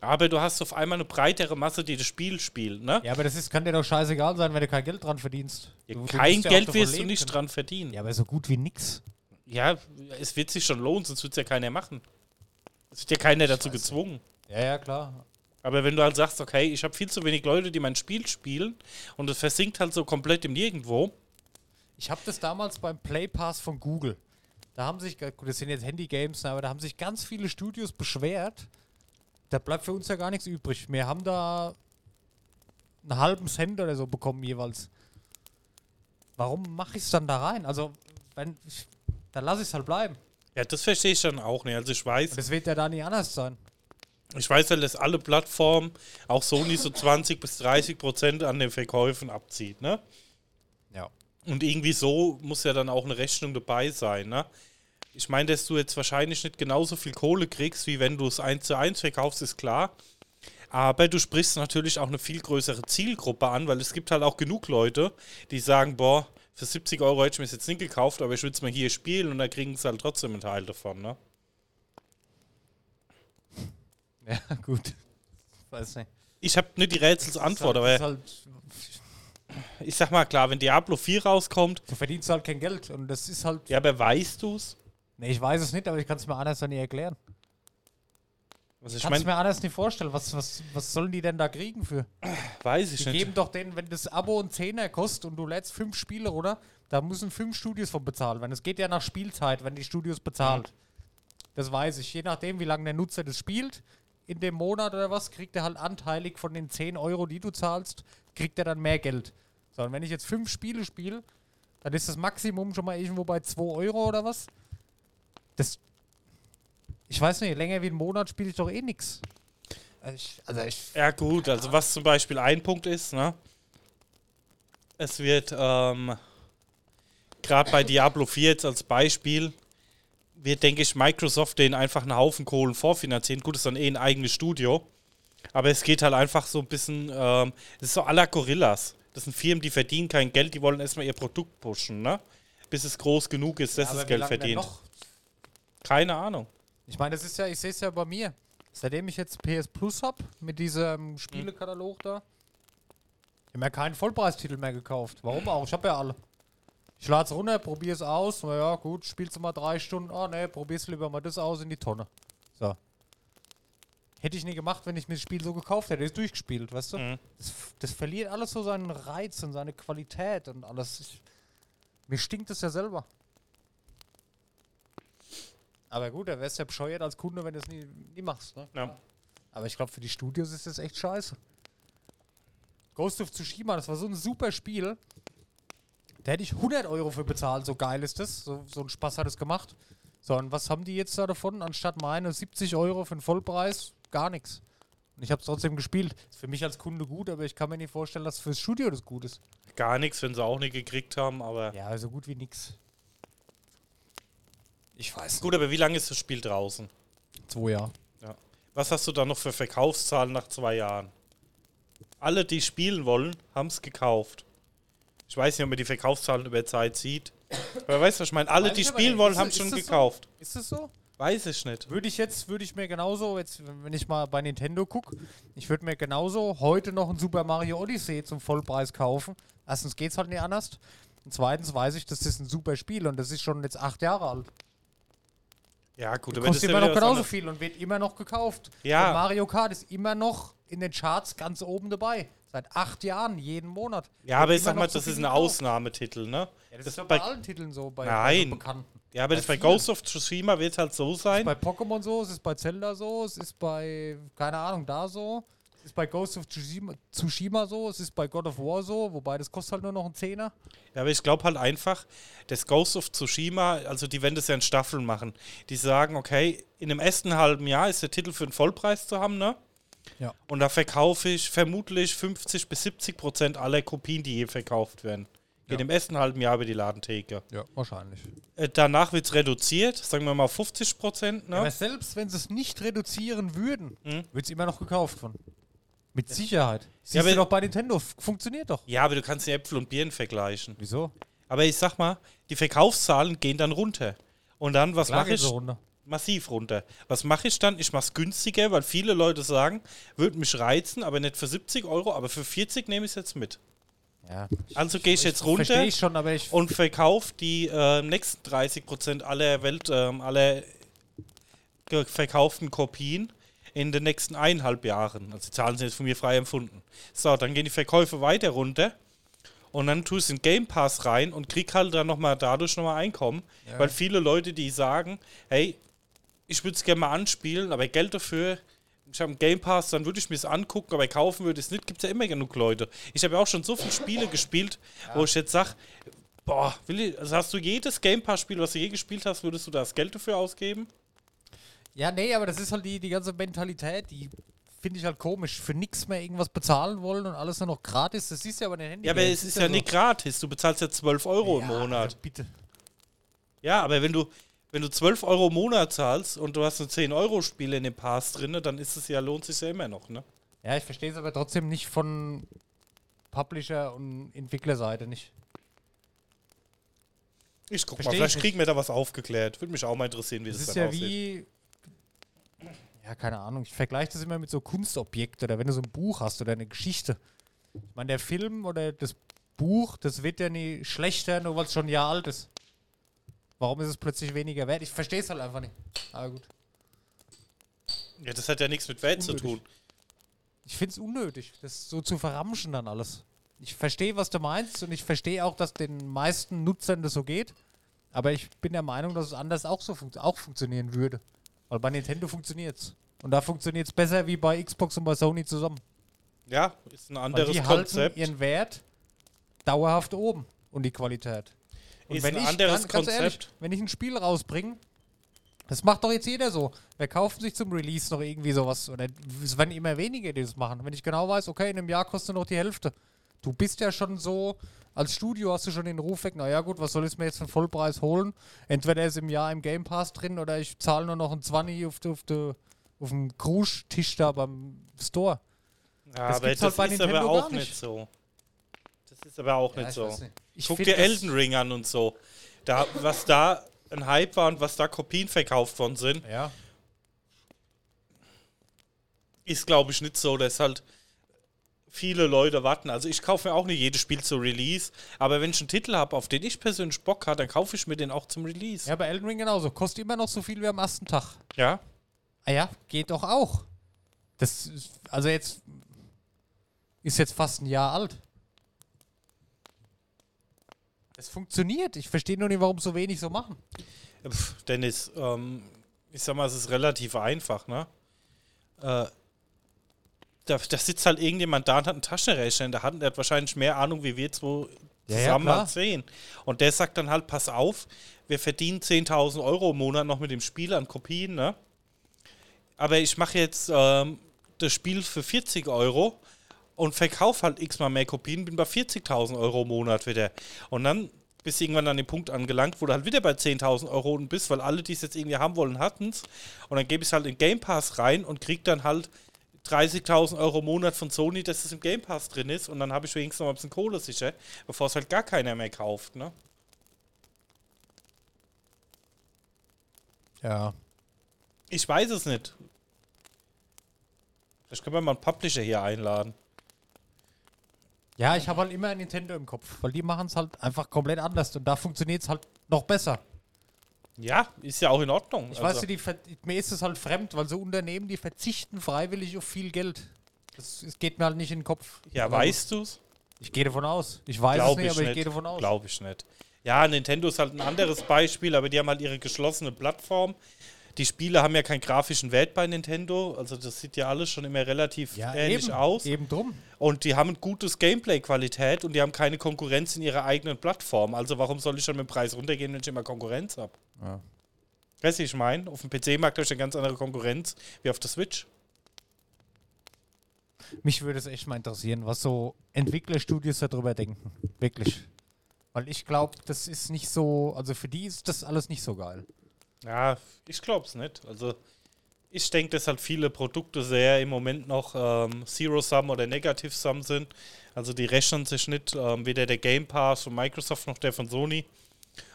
Aber du hast auf einmal eine breitere Masse, die das Spiel spielt, ne? Ja, aber das ist, kann dir doch scheißegal sein, wenn du kein Geld dran verdienst. Ja, Du- du kein auch Geld wirst du nicht können. dran verdienen. Ja, aber so gut wie nix. Ja, es wird sich schon lohnen, sonst wird es ja keiner machen. Es wird ja keiner dazu gezwungen. Ja, ja, klar. Aber wenn du halt sagst, okay, ich habe viel zu wenig Leute, die mein Spiel spielen und es versinkt halt so komplett im Nirgendwo, Ich habe das damals beim Play Pass von Google. Da haben sich, gut, das sind jetzt Handy-Games, aber da haben sich ganz viele Studios beschwert. Da bleibt für uns ja gar nichts übrig. Wir haben da einen halben Cent oder so bekommen jeweils. Warum mache ich es dann da rein? Also, wenn ich, dann lasse ich es halt bleiben. Ja, das verstehe ich dann auch nicht. Also ich weiß, Und das wird ja da nie anders sein. ich weiß halt, dass alle Plattformen, auch Sony so 20 bis 30 Prozent an den Verkäufen abzieht, ne? Ja. Und irgendwie so muss ja dann auch eine Rechnung dabei sein, ne? Ich meine, dass du jetzt wahrscheinlich nicht genauso viel Kohle kriegst, wie wenn du es eins zu eins verkaufst, ist klar. Aber du sprichst natürlich auch eine viel größere Zielgruppe an, weil es gibt halt auch genug Leute, die sagen, boah, für 70 Euro hätte ich mir das jetzt nicht gekauft, aber ich würde es mal hier spielen und da kriegen sie halt trotzdem einen Teil davon, ne? (laughs) Ja, gut. Weiß nicht. Ich habe nicht die Rätselsantwort, ist aber halt, ich sag mal klar, wenn Diablo 4 rauskommt, du verdienst halt kein Geld und das ist halt. ja, aber weißt du's? Nee, ich weiß es nicht, aber ich kann es mir anders nicht erklären. Also Ich kann es mir anders nicht vorstellen. Was, was, was sollen die denn da kriegen für? weiß ich Die nicht. geben doch denen, wenn das Abo ein Zehner kostet und du lädst fünf Spiele, oder? Da müssen fünf Studios von bezahlen werden. Es geht ja nach Spielzeit, wenn die Studios bezahlt. Das weiß ich. Je nachdem, wie lange der Nutzer das spielt, in dem Monat oder was, kriegt er halt anteilig von den 10 Euro, die du zahlst, kriegt er dann mehr Geld. So, und wenn ich jetzt fünf Spiele spiele, dann ist das Maximum schon mal irgendwo bei 2 Euro oder was. Das. Ich weiß nicht, länger wie einen Monat spiele ich doch eh nix. Also ich, also ich Ja, gut, also was zum Beispiel ein Punkt ist, ne? Es wird, ähm, gerade bei Diablo 4 jetzt als Beispiel, wird, denke ich, Microsoft den einfach einen Haufen Kohlen vorfinanzieren. Gut, ist dann eh ein eigenes Studio. Aber es geht halt einfach so ein bisschen, ähm, es ist so la Gorillas. Das sind Firmen, die verdienen kein Geld, die wollen erstmal ihr Produkt pushen, ne? Bis es groß genug ist, dass Aber es Geld verdient. noch? Keine Ahnung. Ich meine, das ist ja, ich sehe es ja bei mir. Seitdem ich jetzt PS Plus habe, mit diesem Spielekatalog da, ich habe mir keinen Vollpreistitel mehr gekauft. Warum auch? Ich habe ja alle. Ich lade es runter, probiere es aus. Na ja, gut, spielst du mal drei Stunden. Ah, ne, probierst lieber mal das aus in die Tonne. So. Hätte ich nie gemacht, wenn ich mir das Spiel so gekauft hätte. Ist durchgespielt, weißt du? Mhm. Das, das verliert alles so seinen Reiz und seine Qualität und alles. Ich, mir stinkt es ja selber. Aber gut, da wärst du ja bescheuert als Kunde, wenn du es nie, nie machst. Ne? Ja. Aber ich glaube, für die Studios ist das echt scheiße. Ghost of Tsushima, das war so ein super Spiel. Da hätte ich 100 Euro für bezahlt, so geil ist das. So, so einen Spaß hat es gemacht. So, und was haben die jetzt da davon? Anstatt meine 70 Euro für den Vollpreis, gar nichts. Und ich habe es trotzdem gespielt. Ist für mich als Kunde gut, aber ich kann mir nicht vorstellen, dass fürs Studio das gut ist. Gar nichts, wenn sie auch nicht gekriegt haben, aber. Ja, so also gut wie nix. Ich weiß. Gut, aber wie lange ist das Spiel draußen? Zwei Jahre. Was hast du da noch für Verkaufszahlen nach zwei Jahren? Alle, die spielen wollen, haben es gekauft. Ich weiß nicht, ob man die Verkaufszahlen über Zeit sieht. Aber weißt du, was ich meine? Alle, Weiß die spielen nicht. wollen, haben das- schon das so? gekauft. Ist das so? Weiß ich nicht. Würde ich jetzt, würde ich mir genauso, jetzt, wenn ich mal bei Nintendo gucke, ich würde mir genauso heute noch ein Super Mario Odyssey zum Vollpreis kaufen. Erstens geht's halt nicht anders. Und zweitens weiß ich, das ist ein super Spiel und das ist schon jetzt acht Jahre alt. Ja, gut, aber das ist Kostet immer noch genauso viel und wird immer noch gekauft. Ja. Und Mario Kart ist immer noch in den Charts ganz oben dabei. Seit acht Jahren, jeden Monat. Ja, aber ich sag mal, so das ist ein gekauft. Ausnahmetitel, ne? Ja, das, Das ist ja bei- allen Titeln so, bei, Nein. bei Bekannten. Ja, aber Bei das bei vielen. Ghost of Tsushima wird halt so sein. bei Pokémon so, es ist bei Zelda so, es ist bei, keine Ahnung, da so. Ist bei Ghost of Tsushima, Tsushima so, es ist bei God of War so, wobei das kostet halt nur noch einen Zehner. Ja, aber ich glaube halt einfach, das Ghost of Tsushima, also die werden das ja in Staffeln machen. Die sagen, okay, in dem ersten halben Jahr ist der Titel für den Vollpreis zu haben, ne? Ja. Und da verkaufe ich vermutlich 50 bis 70 Prozent aller Kopien, die je verkauft werden. Geht Ja. im ersten halben Jahr über die Ladentheke. Ja, wahrscheinlich. Äh, danach wird es reduziert, sagen wir mal 50 Prozent, ne? Aber selbst wenn sie es nicht reduzieren würden, Mhm. wird es immer noch gekauft von. Mit Sicherheit. Siehst aber- du doch bei Nintendo, funktioniert doch. Ja, aber du kannst die Äpfel und Birnen vergleichen. Wieso? Aber ich sag mal, die Verkaufszahlen gehen dann runter. Und dann, was mache ich? runter. massiv runter. Was mache ich dann? Ich mache es günstiger, weil viele Leute sagen, würde mich reizen, aber nicht für 70 Euro, aber für 40 nehme ich es jetzt mit. Ja. Also gehe ich jetzt runter ich schon, aber ich. und verkaufe die äh, nächsten 30% aller Welt, ähm, aller verkauften Kopien in den nächsten eineinhalb Jahren. Also die Zahlen sind jetzt von mir frei empfunden. So, dann gehen die Verkäufe weiter runter und dann tue ich in Game Pass rein und krieg halt dann nochmal dadurch nochmal Einkommen, Ja. weil viele Leute, die sagen, hey, ich würde es gerne mal anspielen, aber Geld dafür, ich habe einen Game Pass, dann würde ich mir es angucken, aber kaufen würde ich es nicht, gibt es ja immer genug Leute. Ich habe ja auch schon so viele Spiele gespielt, wo ich jetzt sage, boah, will ich, also hast du jedes Game Pass-Spiel, was du je gespielt hast, würdest du das Geld dafür ausgeben? Ja, nee, aber das ist halt die, die ganze Mentalität, die finde ich halt komisch. Für nichts mehr irgendwas bezahlen wollen und alles nur noch gratis. Das du ja bei den Handy. Ja, aber es ist ja nicht gratis, du bezahlst ja 12 Euro im Monat. Bitte. Ja, aber wenn du, wenn du 12 Euro im Monat zahlst und du hast ein 10-Euro-Spiel in dem Pass drin, dann ist es ja, lohnt sich ja immer noch, ne? Ja, ich verstehe es aber trotzdem nicht von Publisher und Entwicklerseite nicht. Ich guck Versteh mal, ich vielleicht kriegen wir da was aufgeklärt. Würde mich auch mal interessieren, wie Das das, ist dann ja aussieht. wie. Ja, keine Ahnung. Ich vergleiche das immer mit so Kunstobjekten oder wenn du so ein Buch hast oder eine Geschichte. Ich meine, der Film oder das Buch, das wird ja nie schlechter, nur weil es schon ein Jahr alt ist. Warum ist es plötzlich weniger wert? Ich verstehe es halt einfach nicht. Aber gut. Ja, das hat ja nichts mit Welt zu tun. Ich finde es unnötig, das so zu verramschen dann alles. Ich verstehe, was du meinst und ich verstehe auch, dass den meisten Nutzern das so geht. Aber ich bin der Meinung, dass es anders auch so funkt auch funktionieren würde. Weil bei Nintendo funktioniert es. Und da funktioniert es besser wie bei Xbox und bei Sony zusammen. Ja, ist ein Weil anderes die Konzept. halten ihren Wert dauerhaft oben und die Qualität. Und Ist wenn ein ich, anderes ganz, ganz ehrlich, Konzept. wenn ich ein Spiel rausbringe, das macht doch jetzt jeder so. Wer kauft sich zum Release noch irgendwie sowas? Oder es werden immer weniger, die das machen. Wenn ich genau weiß, okay, in einem Jahr kostet noch die Hälfte. Du bist ja schon so, als Studio hast du schon den Ruf weg, naja gut, was soll ich mir jetzt für einen Vollpreis holen? Entweder ist im Jahr im Game Pass drin oder ich zahle nur noch ein 20 auf, auf, auf dem Kruschtisch da beim Store. Ja, Das aber gibt's das halt bei ist aber Nintendo auch gar nicht. nicht. so. Das ist aber auch Ja, nicht ich so. nicht. Ich Guck dir das- Elden Ring an und so. Da, was da ein Hype war und was da Kopien verkauft worden sind, Ja. ist glaube ich nicht so, dass halt viele Leute warten. Also ich kaufe mir auch nicht jedes Spiel zu Release, aber wenn ich einen Titel habe, auf den ich persönlich Bock habe, dann kaufe ich mir den auch zum Release. Ja, bei Elden Ring genauso. Kostet immer noch so viel wie am ersten Tag. Ja? Ah ja, geht doch auch. Das ist, also jetzt ist jetzt fast ein Jahr alt. Es funktioniert. Ich verstehe nur nicht, warum so wenig so machen. Pff, Dennis, ähm, ich sag mal, es ist relativ einfach, ne? Äh, da, da sitzt halt irgendjemand da und hat einen Taschenrechner in der Hand, der hat wahrscheinlich mehr Ahnung, wie wir zwei Ja, ja, zusammen mal sehen. Und der sagt dann halt, pass auf, wir verdienen 10.000 Euro im Monat noch mit dem Spiel an Kopien, ne? Aber ich mache jetzt ähm, das Spiel für 40 Euro und verkaufe halt x-mal mehr Kopien, bin bei 40.000 Euro im Monat wieder. Und dann bist du irgendwann an den Punkt angelangt, wo du halt wieder bei 10.000 Euro unten bist, weil alle, die es jetzt irgendwie haben wollen, hatten es. Und dann gebe ich es halt in Game Pass rein und krieg dann halt 30.000 Euro im Monat von Sony, dass es im Game Pass drin ist. Und dann habe ich wenigstens noch ein bisschen Kohle sicher, bevor es halt gar keiner mehr kauft, ne? Ja. Ich weiß es nicht. Vielleicht können wir mal einen Publisher hier einladen. Ja, ich habe halt immer Nintendo im Kopf, weil die machen es halt einfach komplett anders und da funktioniert es halt noch besser. Ja, ist ja auch in Ordnung. Ich Also, weiß, mir ist es halt fremd, weil so Unternehmen, die verzichten freiwillig auf viel Geld. Das, es geht mir halt nicht in den Kopf. ja, Aber weißt du's? gut, Ich gehe davon aus. Ich weiß es Glaube nicht, ich aber ich nicht. gehe davon aus. Glaube ich nicht. Ja, Nintendo ist halt ein anderes Beispiel, aber die haben halt ihre geschlossene Plattform. Die Spiele haben ja keinen grafischen Wert bei Nintendo, also das sieht ja alles schon immer relativ ja, ähnlich eben, aus. Eben drum. Und die haben ein gutes Gameplay-Qualität und die haben keine Konkurrenz in ihrer eigenen Plattform. Also warum soll ich schon mit dem Preis runtergehen, wenn ich immer Konkurrenz habe? Ja. Weißt du, wie ich meine? Auf dem PC-Markt habe ich eine ganz andere Konkurrenz wie auf der Switch. Mich würde es echt mal interessieren, was so Entwicklerstudios darüber denken. Wirklich. Weil ich glaube, das ist nicht so, also für die ist das alles nicht so geil. Ja, ich glaube es nicht. Also ich denke, dass halt viele Produkte sehr im Moment noch ähm, Zero-Sum oder Negative-Sum sind. Also die rechnen sich nicht, ähm, weder der Game Pass von Microsoft noch der von Sony.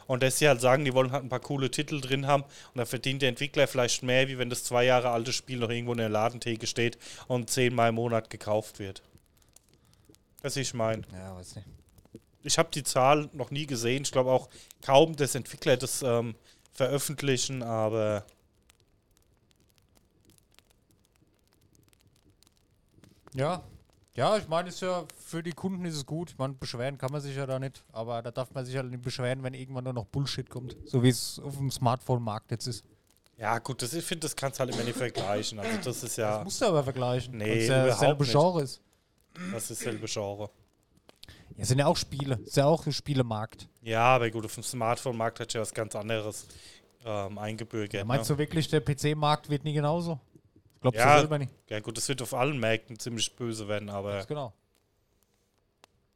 Und dass sie halt sagen, die wollen halt ein paar coole Titel drin haben und da verdient der Entwickler vielleicht mehr, wie wenn das zwei Jahre alte Spiel noch irgendwo in der Ladentheke steht und zehnmal im Monat gekauft wird. Was ich meine. Ja, weiß nicht. Ich habe die Zahl noch nie gesehen. Ich glaube auch kaum, dass Entwickler das ähm, veröffentlichen, aber Ja. Ja, ich meine, ist ja für die Kunden ist es gut. Ich meine, beschweren kann man sich ja da nicht, aber da darf man sich halt nicht beschweren, wenn irgendwann nur noch Bullshit kommt. So wie es auf dem Smartphone-Markt jetzt ist. Ja, gut, das, ich finde, das kannst du halt immer nicht vergleichen. Also, das ist ja Musst du aber vergleichen. Nee, ja dasselbe. Genre ist. das ist dasselbe Genre. Ja, sind ja auch Spiele. Ist ja auch ein Spielemarkt. Ja, aber gut, auf dem Smartphone-Markt hat ja was ganz anderes ähm, eingebürgert. Meinst ne? du wirklich, der PC-Markt wird nie genauso? Glaubst Ja. du selber nicht? Ja, gut, das wird auf allen Märkten ziemlich böse werden, aber Ganz genau.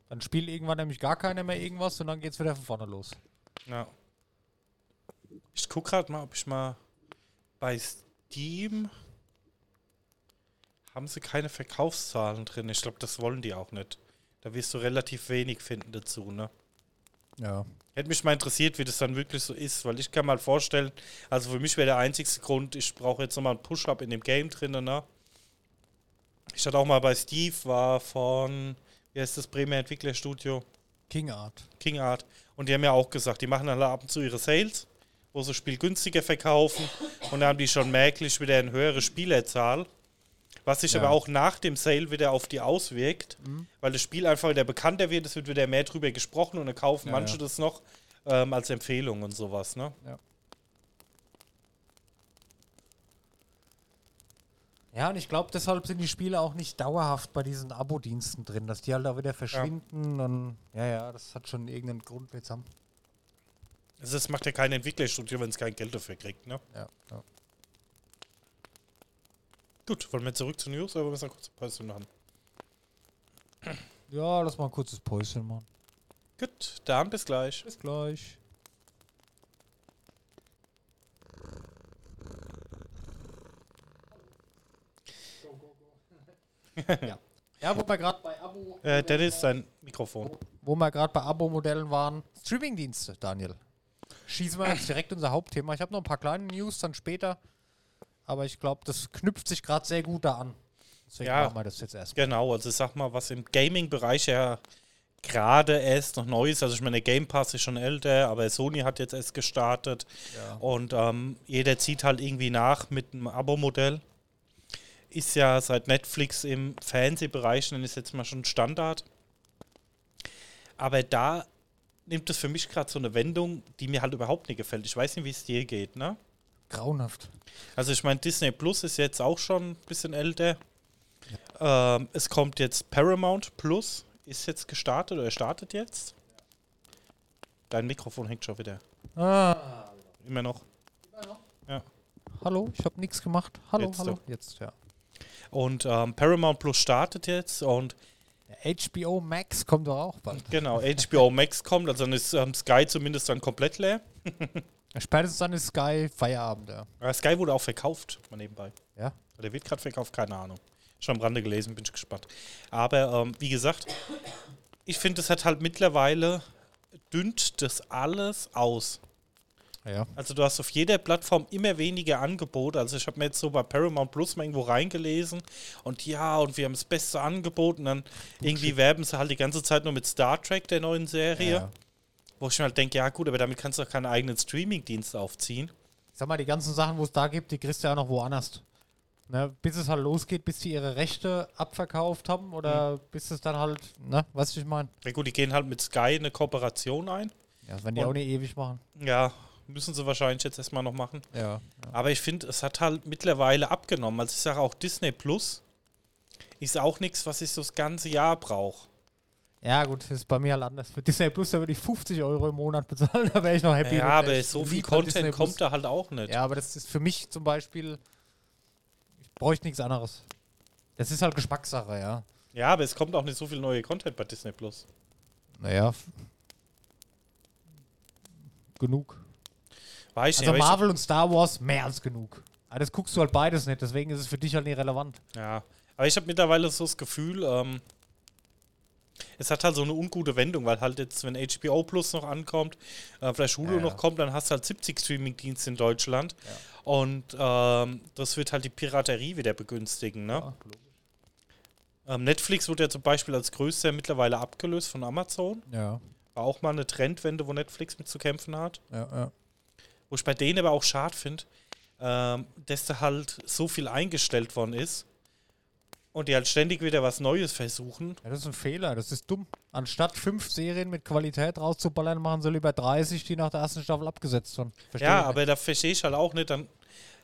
Dann spielt irgendwann nämlich gar keiner mehr irgendwas und dann geht's wieder von vorne los. ja. Ich gucke gerade mal, ob ich mal bei Steam haben sie keine Verkaufszahlen drin. Ich glaube, das wollen die auch nicht. Da wirst du relativ wenig finden dazu, ne? Ja. Hätte mich mal interessiert, wie das dann wirklich so ist, weil ich kann mal vorstellen, also für mich wäre der einzigste Grund, ich brauche jetzt nochmal einen Push-Up in dem Game drin, ne? Ich hatte auch mal bei Steve, war von, wie heißt das Bremer Entwicklerstudio? King Art. King Art. Und die haben ja auch gesagt, die machen dann ab und zu ihre Sales, wo sie das Spiel günstiger verkaufen und dann haben die schon merklich wieder eine höhere Spielerzahl. Was sich Ja. aber auch nach dem Sale wieder auf die auswirkt, Mhm. weil das Spiel einfach wieder bekannter wird, es wird wieder mehr drüber gesprochen und dann kaufen Ja, manche ja. das noch ähm, als Empfehlung und sowas. Ne? Ja, und ich glaube, deshalb sind die Spiele auch nicht dauerhaft bei diesen Abo-Diensten drin, dass die halt auch wieder verschwinden und ja, ja, das hat schon irgendeinen Grund jetzt haben. Also das macht ja kein Entwicklerstudio, wenn es kein Geld dafür kriegt. Ne? Ja, ja. Gut, wollen wir zurück zu News oder müssen wir kurz eine Pause machen? ja, lass mal ein kurzes Päuschen machen. Gut, dann bis gleich. Bis gleich. (laughs) ja. ja, wo wir gerade bei Abo Äh, Dennis, sein Mikrofon. wo wir gerade bei Abo-Modellen waren, Streaming-Dienste, Daniel. Schießen wir jetzt direkt unser Hauptthema. Ich habe noch ein paar kleine News dann später, aber ich glaube, das knüpft sich gerade sehr gut da an. Deswegen Ja. machen wir das jetzt erstmal. Genau, also ich sag mal, was im Gaming-Bereich ja gerade erst noch neu ist. Also ich meine, Game Pass ist schon älter, aber Sony hat jetzt erst gestartet Ja. und ähm, jeder zieht halt irgendwie nach mit einem Abo-Modell. Ist ja seit Netflix im Fernsehbereich, dann ist jetzt mal schon Standard. Aber da nimmt es für mich gerade so eine Wendung, die mir halt überhaupt nicht gefällt. Ich weiß nicht, wie es dir geht, ne? Grauenhaft. Also ich meine, Disney Plus ist jetzt auch schon ein bisschen älter. Ähm, es kommt jetzt Paramount Plus, ist jetzt gestartet oder startet jetzt. Dein Mikrofon hängt schon wieder. Ah, Immer noch. hallo, ich habe nichts gemacht. Hallo, Jetzt hallo. doch. Jetzt, ja. Und ähm, Paramount Plus startet jetzt und HBO Max kommt doch auch bald. genau, HBO Max kommt, also dann ist ähm, Sky zumindest dann komplett leer. (laughs) Spätestens dann ist Sky Feierabend, ja. Aber Sky wurde auch verkauft, mal nebenbei. Ja. Oder wird gerade verkauft, keine Ahnung. Schon am Rande gelesen, bin ich gespannt. Aber ähm, wie gesagt, ich finde, es hat halt mittlerweile dünnt das alles aus. Ja. Also du hast auf jeder Plattform immer weniger Angebote. Also ich habe mir jetzt so bei Paramount Plus mal irgendwo reingelesen und ja, und wir haben das beste Angebot und dann irgendwie werben sie halt die ganze Zeit nur mit Star Trek, der neuen Serie. ja. Wo ich mir halt denke, ja gut, aber damit kannst du doch keinen eigenen Streaming-Dienst aufziehen. Ich sag mal, die ganzen Sachen, wo es da gibt, die kriegst du ja noch woanders. Ne, bis es halt losgeht, bis die ihre Rechte abverkauft haben oder bis es dann halt, ne, was ich meine. Ja gut, die gehen halt mit Sky eine Kooperation ein. Ja, werden die Und- auch nicht ewig machen. Ja, müssen sie wahrscheinlich jetzt erstmal noch machen. Ja. Aber ich finde, es hat halt mittlerweile abgenommen. Also ich sage auch Disney Plus ist auch nichts, was ich so das ganze Jahr brauche. Ja, gut, das ist bei mir halt anders. Für Disney Plus, da würde ich 50 Euro im Monat bezahlen, (laughs) da wäre ich noch happy. Ja, aber Ich so viel Content kommt da halt auch nicht. Ja, aber das ist für mich zum Beispiel, ich bräuchte nichts anderes. Das ist halt Geschmackssache, ja. Ja, aber es kommt auch nicht so viel neue Content bei Disney Plus. Naja. Genug. Weiß ich Also nicht, Marvel und Star Wars mehr als genug. Aber das guckst du halt beides nicht, deswegen ist es für dich halt nicht relevant. ich, ja. aber ich habe mittlerweile so das Gefühl, ähm, es hat halt so eine ungute Wendung, weil halt jetzt, wenn HBO Plus noch ankommt, äh, vielleicht Hulu Ja, ja. noch kommt, dann hast du halt 70 Streaming-Dienste in Deutschland. Und ähm, das wird halt die Piraterie wieder begünstigen. Ne? Ähm, Netflix wird ja zum Beispiel als größter mittlerweile abgelöst von Amazon. Ja, War auch mal eine Trendwende, wo Netflix mit zu kämpfen hat. ja, ja. Wo ich bei denen aber auch schade finde, ähm, dass da halt so viel eingestellt worden ist und die halt ständig wieder was Neues versuchen. Ja, das ist ein Fehler, das ist dumm. Anstatt fünf Serien mit Qualität rauszuballern, machen sie lieber 30, die nach der ersten Staffel abgesetzt wurden. Ja, aber da verstehe ich halt auch nicht. Dann,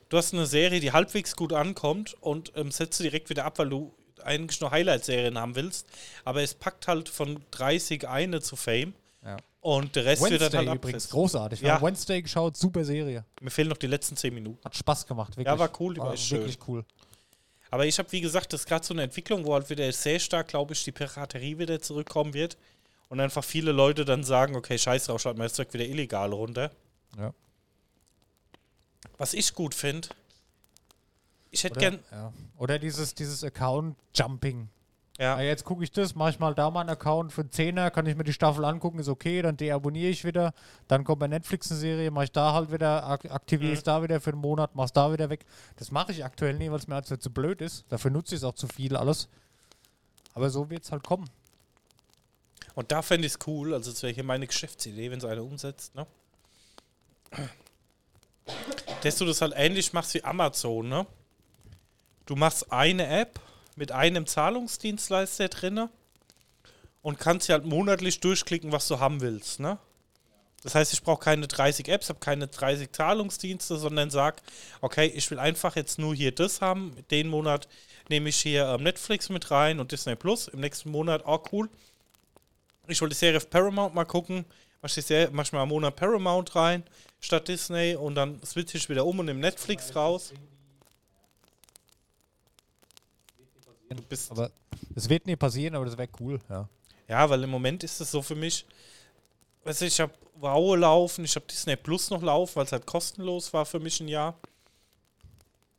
du hast eine Serie, die halbwegs gut ankommt und ähm, setzt sie direkt wieder ab, weil du eigentlich nur Highlight-Serien haben willst. Aber es packt halt von 30 eine zu Fame Ja. und der Rest nicht. wird dann Wednesday halt übrigens, großartig. Wir Ja. haben Wednesday geschaut, super Serie. Mir fehlen noch die letzten 10 Minuten. Hat Spaß gemacht, wirklich. Ja, war cool, die war schön. wirklich cool. Aber ich habe, wie gesagt, das ist gerade so eine Entwicklung, wo halt wieder sehr stark, glaube ich, die Piraterie wieder zurückkommen wird. Und einfach viele Leute dann sagen, okay, scheiß drauf, schaut mal das Zeug wieder illegal runter. Ja. Was ich gut finde, Ich hätte Oder, gern. ja. Oder dieses, dieses Account-Jumping. Ja. Ja, jetzt gucke ich das, mache ich mal da mal einen Account für einen Zehner, kann ich mir die Staffel angucken, ist okay, dann deabonniere ich wieder. Dann kommt bei Netflix eine Serie, mache ich da halt wieder, ak aktiviere Mhm. es da wieder für einen Monat, mach's da wieder weg. Das mache ich aktuell nicht, weil es mir halt zu blöd ist. Dafür nutze ich es auch zu viel alles. Aber so wird es halt kommen. und da fände ich es cool, also das wäre hier meine Geschäftsidee, wenn es einer umsetzt, ne? Dass du das halt ähnlich machst wie Amazon, ne? Du machst eine App mit einem Zahlungsdienstleister drinne und kannst ja halt monatlich durchklicken, was du haben willst, ne? Das heißt, ich brauche keine 30 Apps, habe keine 30 Zahlungsdienste, sondern sag, okay, ich will einfach jetzt nur hier das haben. Den Monat nehme ich hier ähm, Netflix mit rein und Disney Plus. Im nächsten Monat, oh cool. Ich wollte die Serie auf Paramount mal gucken. Mach, ich Serie, mach mal einen Monat Paramount rein statt Disney und dann switche ich wieder um und nehme Netflix raus. Du bist Aber das wird nie passieren, aber das wäre cool, ja. Ja, weil im Moment ist es so für mich, weißt du, ich habe Wow laufen, ich habe Disney Plus noch laufen, weil es halt kostenlos war für mich ein Jahr.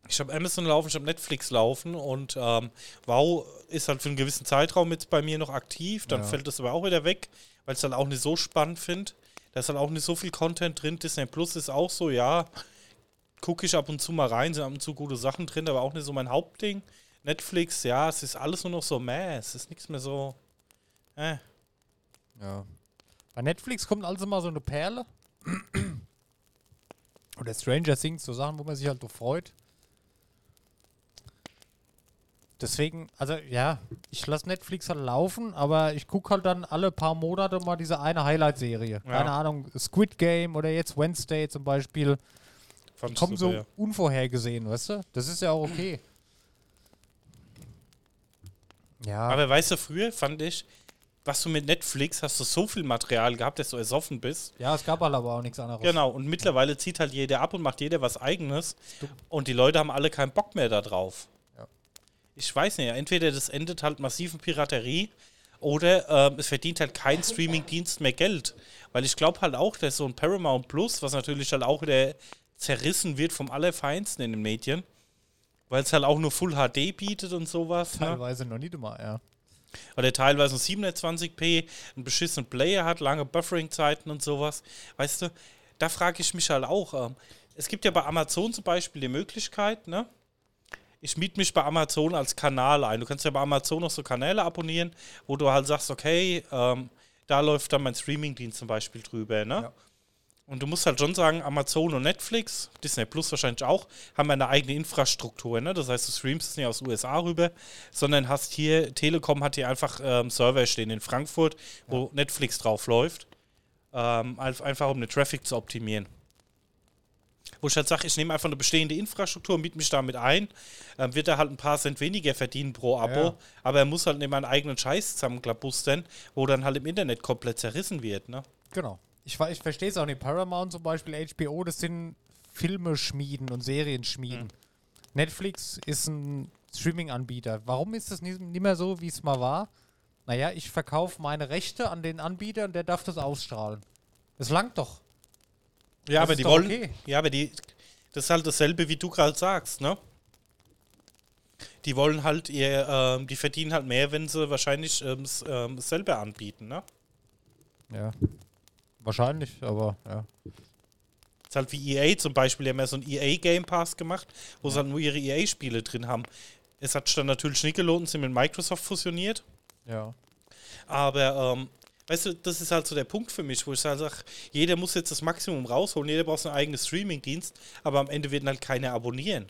Ich habe Amazon laufen, ich habe Netflix laufen und ähm, Wow ist halt für einen gewissen Zeitraum jetzt bei mir noch aktiv, dann Ja. fällt das aber auch wieder weg, weil ich es halt auch nicht so spannend finde. Da ist halt auch nicht so viel Content drin. Disney Plus ist auch so, ja, gucke ich ab und zu mal rein, sind ab und zu gute Sachen drin, aber auch nicht so mein Hauptding. Netflix, ja, es ist alles nur noch so meh, es ist nichts mehr so. Äh. Ja. Bei Netflix kommt also mal so eine Perle. (clears throat) Oder Stranger Things, so Sachen, wo man sich halt so freut. Deswegen, also ja, ich lasse Netflix halt laufen, aber ich gucke halt dann alle paar Monate mal diese eine Highlight-Serie. Keine Ahnung, Squid Game oder jetzt Wednesday zum Beispiel. Ich Kommen so ja. unvorhergesehen, weißt du? Das ist ja auch okay. Ja, Aber weißt du, früher fand ich, was du mit Netflix hast du so viel Material gehabt, dass du ersoffen bist. ja, es gab halt aber auch nichts anderes. Genau, und mittlerweile zieht halt jeder ab und macht jeder was eigenes. Und die Leute haben alle keinen Bock mehr da drauf. Ja. Ich weiß nicht, entweder das endet halt massiven Piraterie oder ähm, es verdient halt kein (laughs) Streaming-Dienst mehr Geld. Weil ich glaube halt auch, dass so ein Paramount Plus, was natürlich halt auch wieder zerrissen wird vom Allerfeinsten in den Medien, weil es halt auch nur Full HD bietet und sowas. Ne? Teilweise noch nicht mal, ja. oder teilweise ein 720p, einen beschissenen Player hat, lange Buffering-Zeiten und sowas. Weißt du, da frage ich mich halt auch. Ähm, es gibt ja bei Amazon zum Beispiel die Möglichkeit, ne? Ich miete mich bei Amazon als Kanal ein. Du kannst ja bei Amazon noch so Kanäle abonnieren, wo du halt sagst, okay, ähm, da läuft dann mein Streaming-Dienst zum Beispiel drüber, ne? Ja. Und du musst halt schon sagen, Amazon und Netflix, Disney Plus wahrscheinlich auch, haben eine eigene Infrastruktur. Ne? Das heißt, du streamst es nicht aus den USA rüber, sondern hast hier, Telekom hat hier einfach ähm, Server stehen in Frankfurt, wo Netflix drauf läuft. Ähm, einf- einfach um den Traffic zu optimieren. Wo ich halt sage, ich nehme einfach eine bestehende Infrastruktur, miete mich damit ein, ähm, wird er halt ein paar Cent weniger verdienen pro Abo, Ja. aber er muss halt nicht mal einen eigenen Scheiß zusammenklabustern, wo dann halt im Internet komplett zerrissen wird. Ne? Genau. Ich, ich verstehe es auch nicht. Paramount zum Beispiel, HBO, das sind Filme schmieden und Serien schmieden. Netflix ist ein Streaming-Anbieter. Warum ist das nicht, nicht mehr so, wie es mal war? Naja, ich verkaufe meine Rechte an den Anbieter und der darf das ausstrahlen. Das langt doch. Ja, Das aber die wollen. okay. Ja, aber die. Das ist halt dasselbe, wie du gerade sagst, ne? Die wollen halt ihr, ähm, die verdienen halt mehr, wenn sie wahrscheinlich ähm, ähm, selber anbieten, ne? Ja. Wahrscheinlich, aber ja. ist halt wie EA zum Beispiel, die haben ja so einen EA Game Pass gemacht, wo sie halt nur ihre EA-Spiele drin haben. Es hat sich dann natürlich nicht gelohnt, sind mit Microsoft fusioniert. Ja. Aber, ähm, weißt du, das ist halt so der Punkt für mich, wo ich halt sage, jeder muss jetzt das Maximum rausholen, jeder braucht seinen eigenen Streaming-Dienst, aber am Ende werden halt keine abonnieren.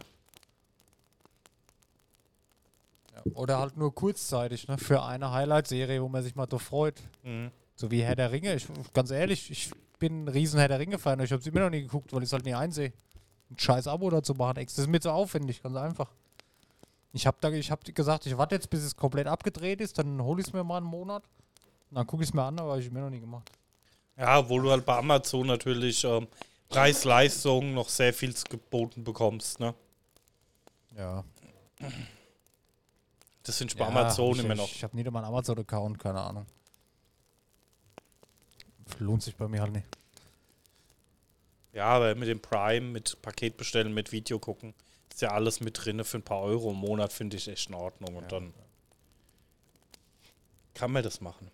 Oder halt nur kurzzeitig, ne? Für eine Highlight-Serie, wo man sich mal so freut. Mhm. So wie Herr der Ringe. Ich, ganz ehrlich, ich bin ein riesen Herr der Ringe-Fan. Ich habe sie mir noch nie geguckt, weil ich es halt nie einsehe. Ein scheiß Abo dazu machen. Ex. Das ist mir zu aufwendig, ganz einfach. Ich habe da, ich hab gesagt, ich warte jetzt, bis es komplett abgedreht ist, dann hole ich es mir mal einen Monat. Und dann gucke ich es mir an, aber habe ich mir noch nie gemacht. Ja, obwohl du halt bei Amazon natürlich ähm, Preis-Leistung noch sehr viel geboten bekommst, ne? Ja. Das sind bei ja, Amazon ich, immer noch. Ich, ich habe nie mal einen Amazon-Account, keine Ahnung. Lohnt sich bei mir halt nicht. Ja, aber mit dem Prime, mit Paket bestellen, mit Video gucken, ist ja alles mit drin für ein paar Euro im Monat, finde ich echt in Ordnung. Und dann kann man das machen.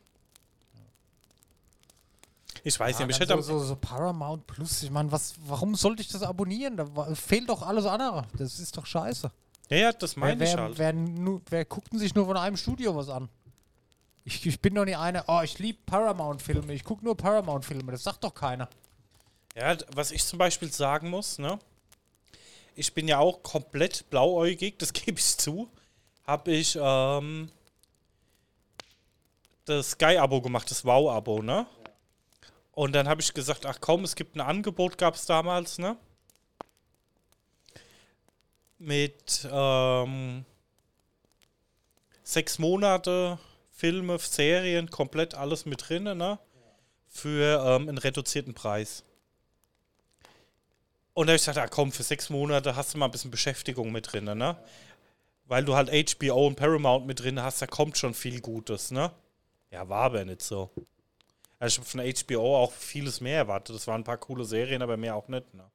Ich weiß Ja, nicht, ich hätte so, so, so Paramount Plus, ich meine, was, warum sollte ich das abonnieren? Da fehlt doch alles andere. Das ist doch scheiße. Ja, ja, das Wer, meine ich wer, halt. wer, nu, wer guckt denn sich nur von einem Studio was an? Ich, ich bin doch nicht einer, oh, ich liebe Paramount-Filme, ich gucke nur Paramount-Filme, das sagt doch keiner. Ja, was ich zum Beispiel sagen muss, ne? Ich bin ja auch komplett blauäugig, das (laughs) gebe ich zu. Habe ich ähm, das Sky-Abo gemacht, das Wow-Abo, ne? Und dann habe ich gesagt, ach komm, es gibt ein Angebot, gab es damals, ne? Mit ähm, sechs Monate Filme, Serien, komplett alles mit drin, ne? Für ähm, einen reduzierten Preis. Und da habe ich gesagt, ah, komm, für sechs Monate hast du mal ein bisschen Beschäftigung mit drin, ne? Weil du halt HBO und Paramount mit drin hast, da kommt schon viel Gutes, ne? Ja, war aber nicht so. Also ich habe von HBO auch vieles mehr erwartet. Das waren ein paar coole Serien, aber mehr auch nicht, ne?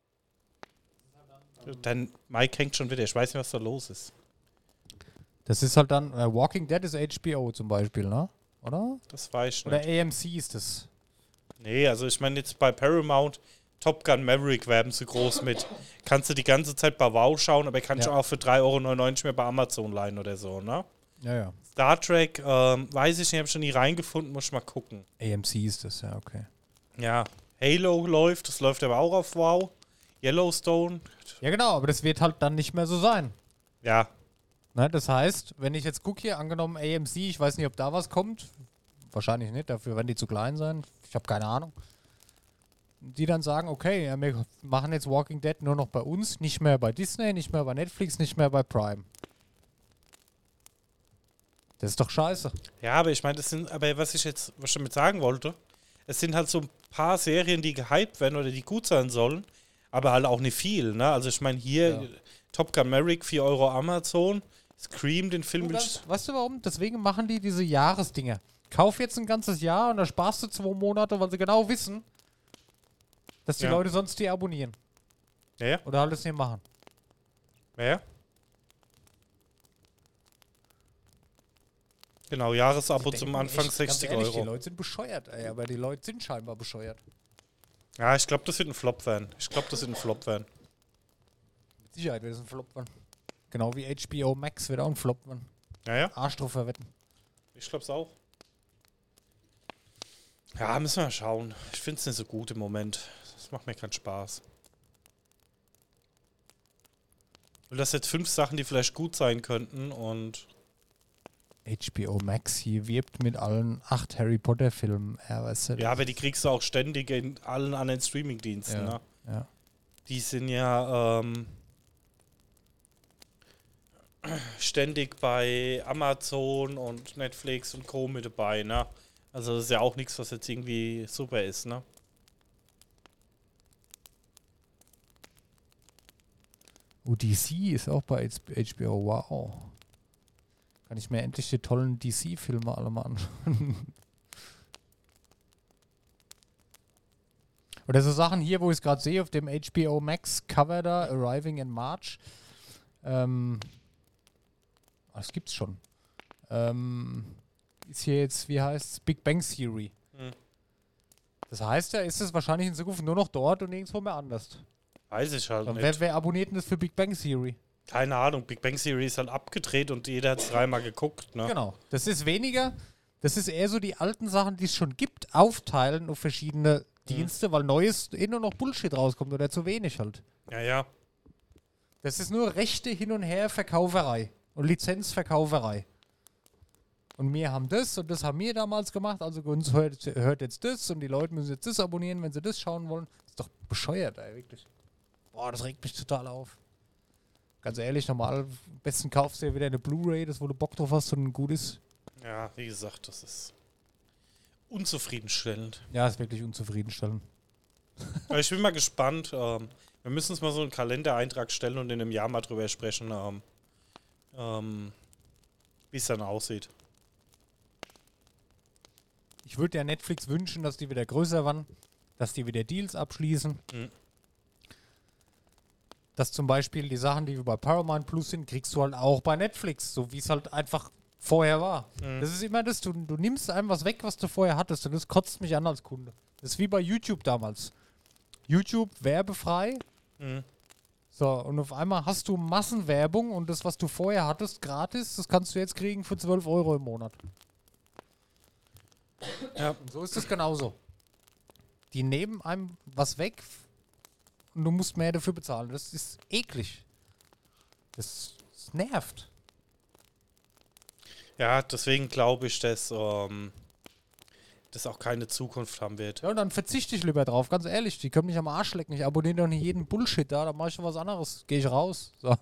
Dann Mike hängt schon wieder. Ich weiß nicht, was da los ist. Das ist halt dann, äh, Walking Dead ist HBO zum Beispiel, ne? Oder? Das weiß ich Oder nicht. AMC ist das. Nee, also ich meine jetzt bei Paramount Top Gun Maverick werben sie groß mit. (laughs) Kannst du die ganze Zeit bei Wow schauen, aber kannst du Ja. auch für 3,99 Euro mehr bei Amazon leihen oder so, ne? Ja, ja. Star Trek, ähm, weiß ich nicht, habe schon nie reingefunden, muss ich mal gucken. AMC ist das, ja, okay. Ja, Halo läuft, das läuft aber auch auf Wow. Yellowstone, Ja, genau, aber das wird halt dann nicht mehr so sein. ja, Ne, das heißt, wenn ich jetzt gucke hier, angenommen AMC, ich weiß nicht, ob da was kommt. Wahrscheinlich nicht, dafür werden die zu klein sein. Ich habe keine Ahnung. Die dann sagen, okay, ja, wir machen jetzt Walking Dead nur noch bei uns, nicht mehr bei Disney, nicht mehr bei Netflix, nicht mehr bei Prime. Das ist doch scheiße. Ja, aber ich meine, das sind, aber was ich jetzt, was ich damit sagen wollte, es sind halt so ein paar Serien, die gehypt werden oder die gut sein sollen, aber halt auch nicht viel, ne? Also ich meine, hier Ja. Top Gun Maverick, 4 Euro Amazon, Scream, den Film ich, weißt du warum? Deswegen machen die diese Jahresdinger. Kauf jetzt ein ganzes Jahr und da sparst du zwei Monate, weil sie genau wissen, dass die Ja. Leute sonst die abonnieren. ja, ja, Oder halt es nicht machen. ja, ja. Genau, Jahresabo zum denken Anfang echt, ganz 60 ehrlich, Die Euro. Leute sind bescheuert, ey, aber die Leute sind scheinbar bescheuert. Ja, ich glaube, das wird ein Flop werden. Ich glaube, das wird ein Flop werden. Mit Sicherheit wird es ein Flop werden. Genau wie HBO Max wird auch ein Flop werden. Ja, ja. Arsch drauf verwetten. Ich glaube es auch. Ja, müssen wir mal schauen. Ich finde es nicht so gut im Moment. Das macht mir keinen Spaß. Und das jetzt fünf Sachen, die vielleicht gut sein könnten und HBO Max hier wirbt mit allen acht Harry Potter Filmen. Ja, weißt du, ja, aber die kriegst du auch ständig in allen anderen Streamingdiensten. Ja. Ne? ja. Die sind ja ähm, ständig bei Amazon und Netflix und Co. mit dabei. Ne? Also das ist ja auch nichts, was jetzt irgendwie super ist. Ne? Oh, DC ist auch bei HBO. Wow. Kann ich mir endlich die tollen DC-Filme alle mal anschauen. (laughs) Oder so Sachen hier, wo ich es gerade sehe, auf dem HBO Max Cover da, Arriving in March. Ähm, das gibt's schon. Ähm, ist hier jetzt, wie heißt es, Big Bang Theory. Hm. Das heißt ja, ist es wahrscheinlich in Zukunft nur noch dort und nirgendwo mehr anders. Weiß ich halt Dann nicht. wer, wer abonniert denn das für Big Bang Theory? Keine Ahnung, Big Bang Theory ist halt abgedreht und jeder hat es dreimal geguckt. Ne? Genau. Das ist weniger, das ist eher so die alten Sachen, die es schon gibt, aufteilen auf verschiedene Dienste, weil Neues eh nur noch Bullshit rauskommt oder zu wenig halt. Ja, ja. Das ist nur rechte Hin- und Her-Verkauferei und Lizenzverkauferei. Und wir haben das und das haben wir damals gemacht, also uns hört, hört jetzt das und die Leute müssen jetzt das abonnieren, wenn sie das schauen wollen. Das ist doch bescheuert, ey, wirklich. Boah, das regt mich total auf. Ganz ehrlich, normal, am besten kaufst du ja wieder eine Blu-ray, das wo du Bock drauf hast und ein gutes. Ja, wie gesagt, das ist unzufriedenstellend. Ja, ist wirklich unzufriedenstellend. (laughs) Aber ich bin mal gespannt. Ähm, wir müssen uns mal so einen Kalendereintrag stellen und in einem Jahr mal drüber sprechen, ähm, ähm, wie es dann aussieht. Ich würde ja Netflix wünschen, dass die wieder größer waren, dass die wieder Deals abschließen. Mhm. dass zum Beispiel die Sachen, die bei Paramount Plus sind, kriegst du halt auch bei Netflix, so wie es halt einfach vorher war. Das ist immer das, du, du nimmst einem was weg, was du vorher hattest und das kotzt mich an als Kunde. Das ist wie bei YouTube damals. YouTube werbefrei. Mhm. So, und auf einmal hast du Massenwerbung und das, was du vorher hattest, gratis, das kannst du jetzt kriegen für 12 Euro im Monat. Ja. Und so ist es genauso. Die nehmen einem was weg und du musst mehr dafür bezahlen. Das ist eklig. Das, das nervt. Ja, deswegen glaube ich, dass ähm, das auch keine Zukunft haben wird. Ja, und dann verzichte ich lieber drauf, ganz ehrlich. Die können mich am Arsch lecken. Ich abonniere doch nicht jeden Bullshit da, dann mache ich schon was anderes. Gehe ich raus. So.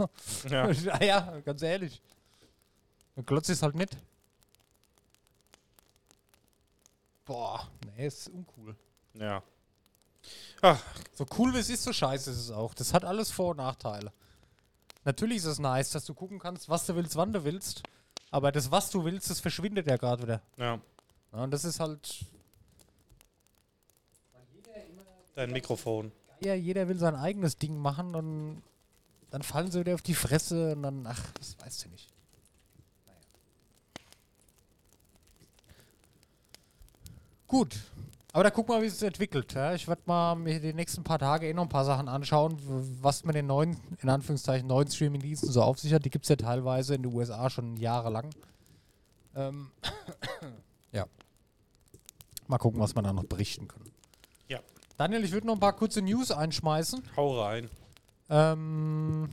Ja. (laughs) ja, ganz ehrlich. Dann glotzt es halt nicht. Boah, nee, ist uncool. ja. Ah, So cool wie es ist, so scheiße ist es auch. Das hat alles Vor- und Nachteile. Natürlich ist es nice, dass du gucken kannst, was du willst, wann du willst. Aber das, was du willst, das verschwindet ja gerade wieder. ja. Ja, und das ist halt. Dein Mikrofon. Ja, jeder will sein eigenes Ding machen und dann fallen sie wieder auf die Fresse und dann, ach, das weißt du nicht. Naja. Gut. Aber da guck mal, wie es sich entwickelt. Ja. Ich werde mal mir die nächsten paar Tage eh noch ein paar Sachen anschauen, was mit den neuen, in Anführungszeichen, neuen Streaming-Diensten so auf sich hat. Die gibt es ja teilweise in den USA schon jahrelang. Ähm, (coughs) ja. Mal gucken, was wir da noch berichten können. Ja. Daniel, ich würde noch ein paar kurze News einschmeißen. Hau rein. Ähm,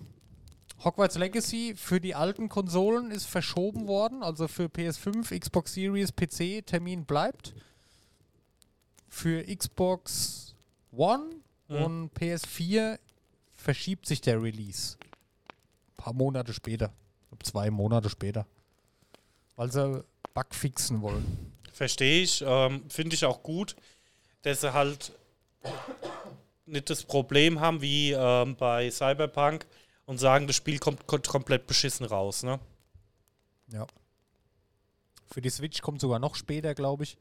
Hogwarts Legacy für die alten Konsolen ist verschoben worden, also für PS5, Xbox Series, PC, Termin bleibt. Für Xbox One Mhm. und PS4 verschiebt sich der Release. Ein paar Monate später. Zwei Monate später. Weil sie Bug fixen wollen. Verstehe ich. Ähm, Finde ich auch gut, dass sie halt nicht das Problem haben wie ähm, bei Cyberpunk und sagen, das Spiel kommt, kommt komplett beschissen raus. Ne? Ja. Für die Switch kommt sogar noch später, glaube ich.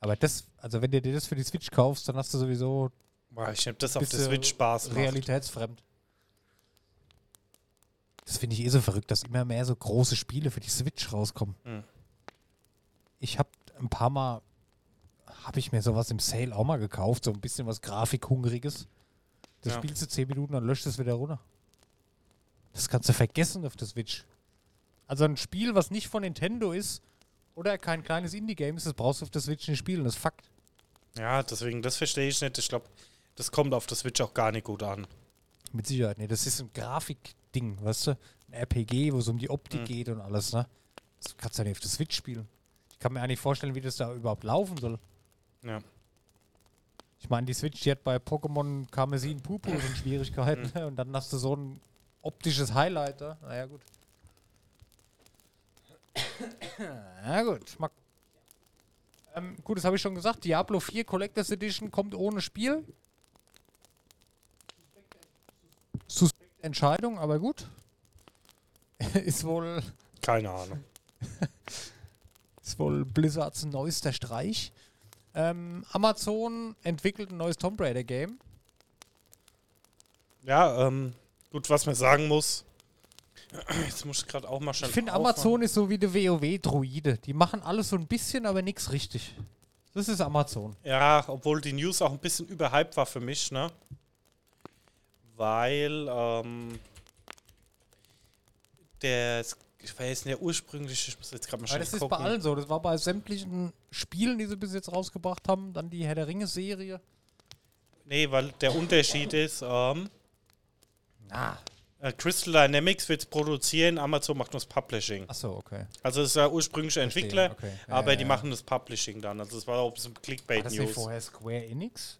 Aber das, also wenn du dir das für die Switch kaufst, dann hast du sowieso Boah, Ich habe das auf der Switch Spaß macht. realitätsfremd. Das finde ich eh so verrückt, dass immer mehr so große Spiele für die Switch rauskommen. Hm. Ich habe ein paar Mal, habe ich mir sowas im Sale auch mal gekauft, so ein bisschen was Grafikhungriges. Das Ja. spielst du 10 Minuten, dann löscht es wieder runter. Das kannst du vergessen auf der Switch. Also ein Spiel, was nicht von Nintendo ist oder kein kleines Indie-Game ist, das brauchst du auf der Switch nicht spielen. Das ist Fakt. Ja, deswegen, das verstehe ich nicht. Ich glaube, das kommt auf der Switch auch gar nicht gut an. Mit Sicherheit. Nee, das ist ein Grafikding, weißt du? Ein RPG, wo es um die Optik Mhm. geht und alles, ne? Das kannst du ja nicht auf der Switch spielen. Ich kann mir nicht vorstellen, wie das da überhaupt laufen soll. Ja. Ich meine, die Switch, die hat bei Pokémon Karmesin Pupu (laughs) schon Schwierigkeiten. ne? Und dann hast du so ein optisches Highlight da. Naja, gut. (coughs) Na gut. Mal ähm, gut, das habe ich schon gesagt. Diablo 4 Collectors Edition kommt ohne Spiel. Suspekte Entscheidung, aber gut. (laughs) ist wohl Keine Ahnung. (laughs) ist wohl Blizzards neuester Streich. Ähm, Amazon entwickelt ein neues Tomb Raider Game. Ja, ähm, gut, was man sagen muss. (clears throat) Jetzt muss ich gerade auch mal schnell. Ich finde. Amazon ist so wie der WoW-Druide. Die machen alles so ein bisschen, aber nichts richtig. Das ist Amazon. Ja, obwohl die News auch ein bisschen überhyped war für mich, ne? Weil, ähm, der, ich weiß nicht, der ursprüngliche, ich muss jetzt gerade mal schnell das ist gucken. bei allen so. Das war bei sämtlichen Spielen, die sie bis jetzt rausgebracht haben. Dann die Herr der Ringe-Serie. Nee, weil der Unterschied ist, ähm, Na. äh, Crystal Dynamics wird produzieren, Amazon macht nur das Publishing. Achso, okay. Also es ist ursprüngliche Verstehe, Entwickler, okay. Ja, aber ja, die ja. machen das Publishing dann. Also es war auch ein bisschen War Clickbait das nicht vorher Square Enix?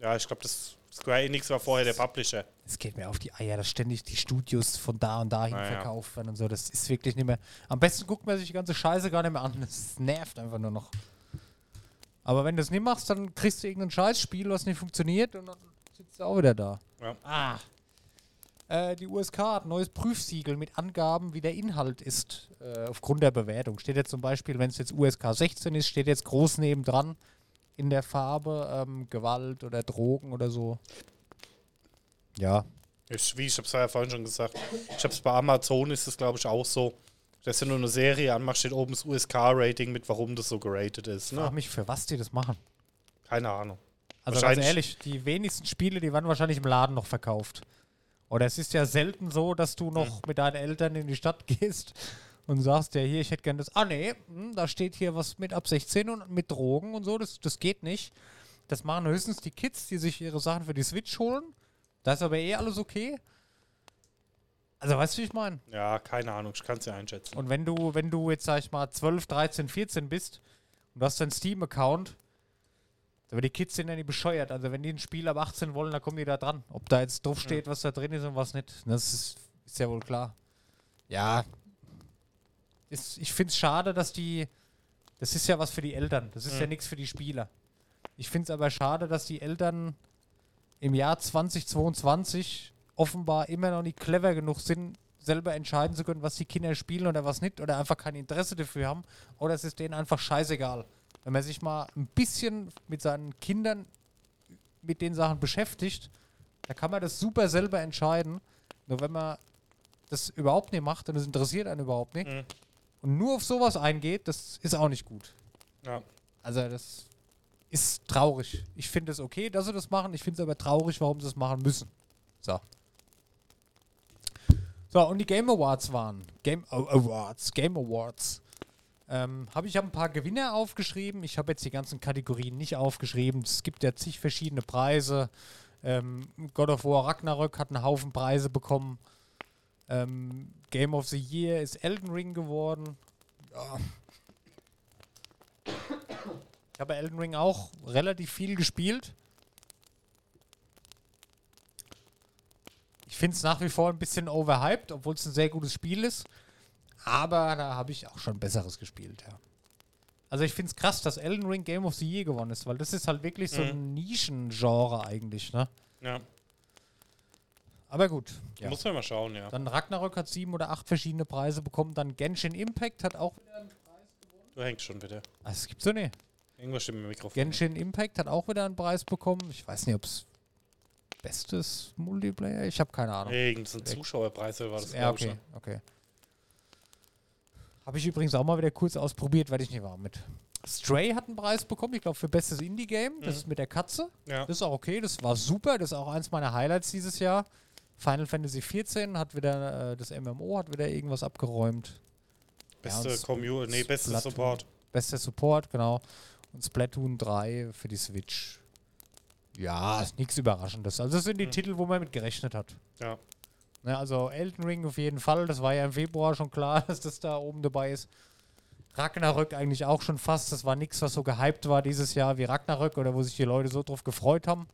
Ja, ich glaube, das Square Enix war vorher der Publisher. Es geht mir auf die Eier, dass ständig die Studios von da und dahin Naja. verkauft werden und so. Das ist wirklich nicht mehr. Am besten guckt man sich die ganze Scheiße gar nicht mehr an. Das nervt einfach nur noch. Aber wenn du es nicht machst, dann kriegst du irgendein Scheißspiel, was nicht funktioniert und dann sitzt du auch wieder da. Ja. Ah. Äh, die USK hat ein neues Prüfsiegel mit Angaben, wie der Inhalt ist, äh, aufgrund der Bewertung. Steht jetzt zum Beispiel, wenn es jetzt USK 16 ist, steht jetzt groß nebendran in der Farbe ähm, Gewalt oder Drogen oder so. Ja. Ich, wie ich hab's ja vorhin schon gesagt. Ich hab's bei Amazon ist es, glaube ich, auch so. Dass du nur eine Serie anmachst, steht oben das USK-Rating mit, warum das so geratet ist. Ich frage Ne? mich, für was die das machen. Keine Ahnung. Also ganz ehrlich, die wenigsten Spiele, die werden wahrscheinlich im Laden noch verkauft. Oder es ist ja selten so, dass du noch mit deinen Eltern in die Stadt (laughs) gehst und sagst, ja hier, ich hätte gerne das. Ah nee, hm, da steht hier was mit ab 16 und mit Drogen und so, das, das geht nicht. Das machen höchstens die Kids, die sich ihre Sachen für die Switch holen. Da ist aber eh alles okay. Also weißt du, wie ich meine? Ja, keine Ahnung. Ich kann es ja einschätzen. Und wenn du, wenn du jetzt, sag ich mal, 12, 13, 14 bist und du hast deinen Steam-Account, aber die Kids sind ja nicht bescheuert. Also wenn die ein Spiel ab 18 wollen, dann kommen die da dran. Ob da jetzt drauf steht, was da drin ist und was nicht. Das ist, ist ja wohl klar. Ja. Ist, ich finde es schade, dass die. Das ist ja was für die Eltern. Das ist ja nichts für die Spieler. Ich finde es aber schade, dass die Eltern im Jahr 2022 offenbar immer noch nicht clever genug sind, selber entscheiden zu können, was die Kinder spielen oder was nicht, oder einfach kein Interesse dafür haben, oder es ist denen einfach scheißegal. Wenn man sich mal ein bisschen mit seinen Kindern mit den Sachen beschäftigt, da kann man das super selber entscheiden. Nur wenn man das überhaupt nicht macht und es interessiert einen überhaupt nicht Mhm. Und nur auf sowas eingeht, das ist auch nicht gut. Ja. Also das ist traurig. Ich finde es okay, dass sie das machen. Ich finde es aber traurig, warum sie es machen müssen. So. So, und die Game Awards waren. Game Awards, Game Awards. Ähm, habe ich hab ein paar Gewinner aufgeschrieben. Ich habe jetzt die ganzen Kategorien nicht aufgeschrieben. Es gibt ja zig verschiedene Preise. Ähm, God of War Ragnarök hat einen Haufen Preise bekommen. Ähm, Game of the Year ist Elden Ring geworden. Ja, ich habe Elden Ring auch relativ viel gespielt. Ich finde es nach wie vor ein bisschen overhyped, obwohl es ein sehr gutes Spiel ist. Aber da habe ich auch schon Besseres gespielt, ja. Also ich finde es krass, dass Elden Ring Game of the Year gewonnen ist, weil das ist halt wirklich so ein Nischengenre eigentlich, ne? ja. Aber gut. Ja. Muss man mal schauen, ja. Dann Ragnarök hat sieben oder acht verschiedene Preise bekommen. Dann Genshin Impact hat auch wieder. Du hängst schon wieder. Ah, das gibt's so nicht. Irgendwas stimmt mit dem Mikrofon. Genshin Impact hat auch wieder einen Preis bekommen. Ich weiß nicht, ob es bestes Multiplayer. Ich habe keine Ahnung. Irgendein Zuschauerpreis oder war das, ja, glaub ich, okay, okay. Habe ich übrigens auch mal wieder kurz ausprobiert, weil ich nicht war mit. Stray hat einen Preis bekommen, ich glaube, für bestes Indie-Game. Das ist mit der Katze. Ja. Das ist auch okay, das war super. Das ist auch eins meiner Highlights dieses Jahr. Final Fantasy XIV hat wieder, äh, das MMO hat wieder irgendwas abgeräumt. Beste und Community, nee, beste. Support. Bester Support, genau. Und Splatoon 3 für die Switch. Ja, ist nichts Überraschendes. Also das sind die Titel, wo man mit gerechnet hat. Ja. Ne, also Elden Ring auf jeden Fall. Das war ja im Februar schon klar, (laughs) dass das da oben dabei ist. Ragnarök eigentlich auch schon fast. Das war nichts, was so gehypt war dieses Jahr wie Ragnarök oder wo sich die Leute so drauf gefreut haben.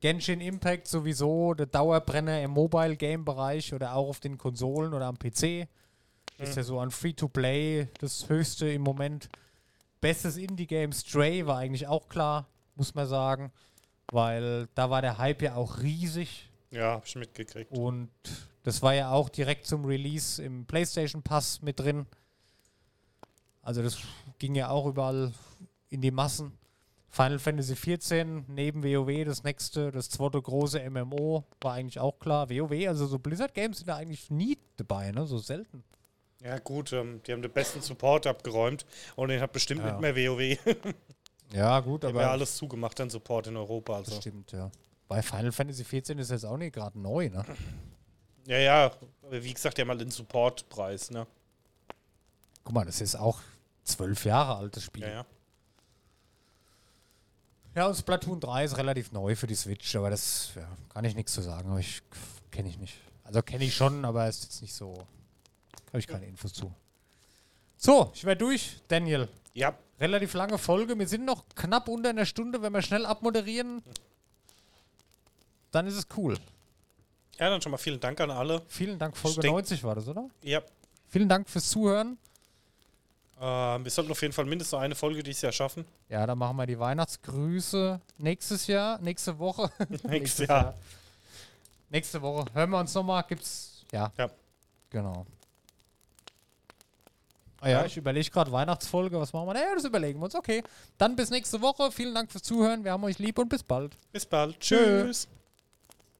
Genshin Impact sowieso, der Dauerbrenner im Mobile-Game-Bereich oder auch auf den Konsolen oder am PC. Ist ja so ein Free-to-Play, das höchste im Moment. Bestes Indie-Game Stray war eigentlich auch klar, muss man sagen. Weil da war der Hype ja auch riesig. Ja, hab ich mitgekriegt. Und das war ja auch direkt zum Release im PlayStation Pass mit drin. Also das ging ja auch überall in die Massen. Final Fantasy XIV neben WoW das nächste, das zweite große MMO war eigentlich auch klar. WoW, also so Blizzard Games sind da eigentlich nie dabei, ne? So selten. Ja, gut, ähm, die haben den besten Support abgeräumt und den hat bestimmt Ja. nicht mehr WoW. (laughs) Ja, gut, Die haben ja alles zugemacht an Support in Europa. das Also. stimmt, ja. Bei Final Fantasy XIV ist jetzt auch nicht gerade neu, ne? Ja, ja, aber wie gesagt, die haben halt den Supportpreis, ne? Guck mal, das ist auch zwölf Jahre altes Spiel. Ja, ja. Ja, und Splatoon 3 ist relativ neu für die Switch, aber das ja, kann ich nichts zu sagen, aber ich kenne ich nicht. Also kenne ich schon, aber ist jetzt nicht so. Habe ich keine Infos zu. So, ich werde durch, Daniel. Ja, Relativ lange Folge. Wir sind noch knapp unter einer Stunde. Wenn wir schnell abmoderieren, dann ist es cool. ja, dann schon mal vielen Dank an alle. Vielen Dank, Folge Ich denk- 90 war das, oder? Ja, Vielen Dank fürs Zuhören. Äh, wir sollten auf jeden Fall mindestens eine Folge dieses Jahr schaffen. Ja, dann machen wir die Weihnachtsgrüße nächstes Jahr, nächste Woche. (laughs) Nächstes Jahr. Nächste Woche. Hören wir uns nochmal. Gibt's. Ja. Ja. Genau. Ah ja, Ja. ich überlege gerade Weihnachtsfolge. Was machen wir? Ja, das überlegen wir uns. Okay. Dann bis nächste Woche. Vielen Dank fürs Zuhören. Wir haben euch lieb und bis bald. Bis bald. Tschö. Tschüss.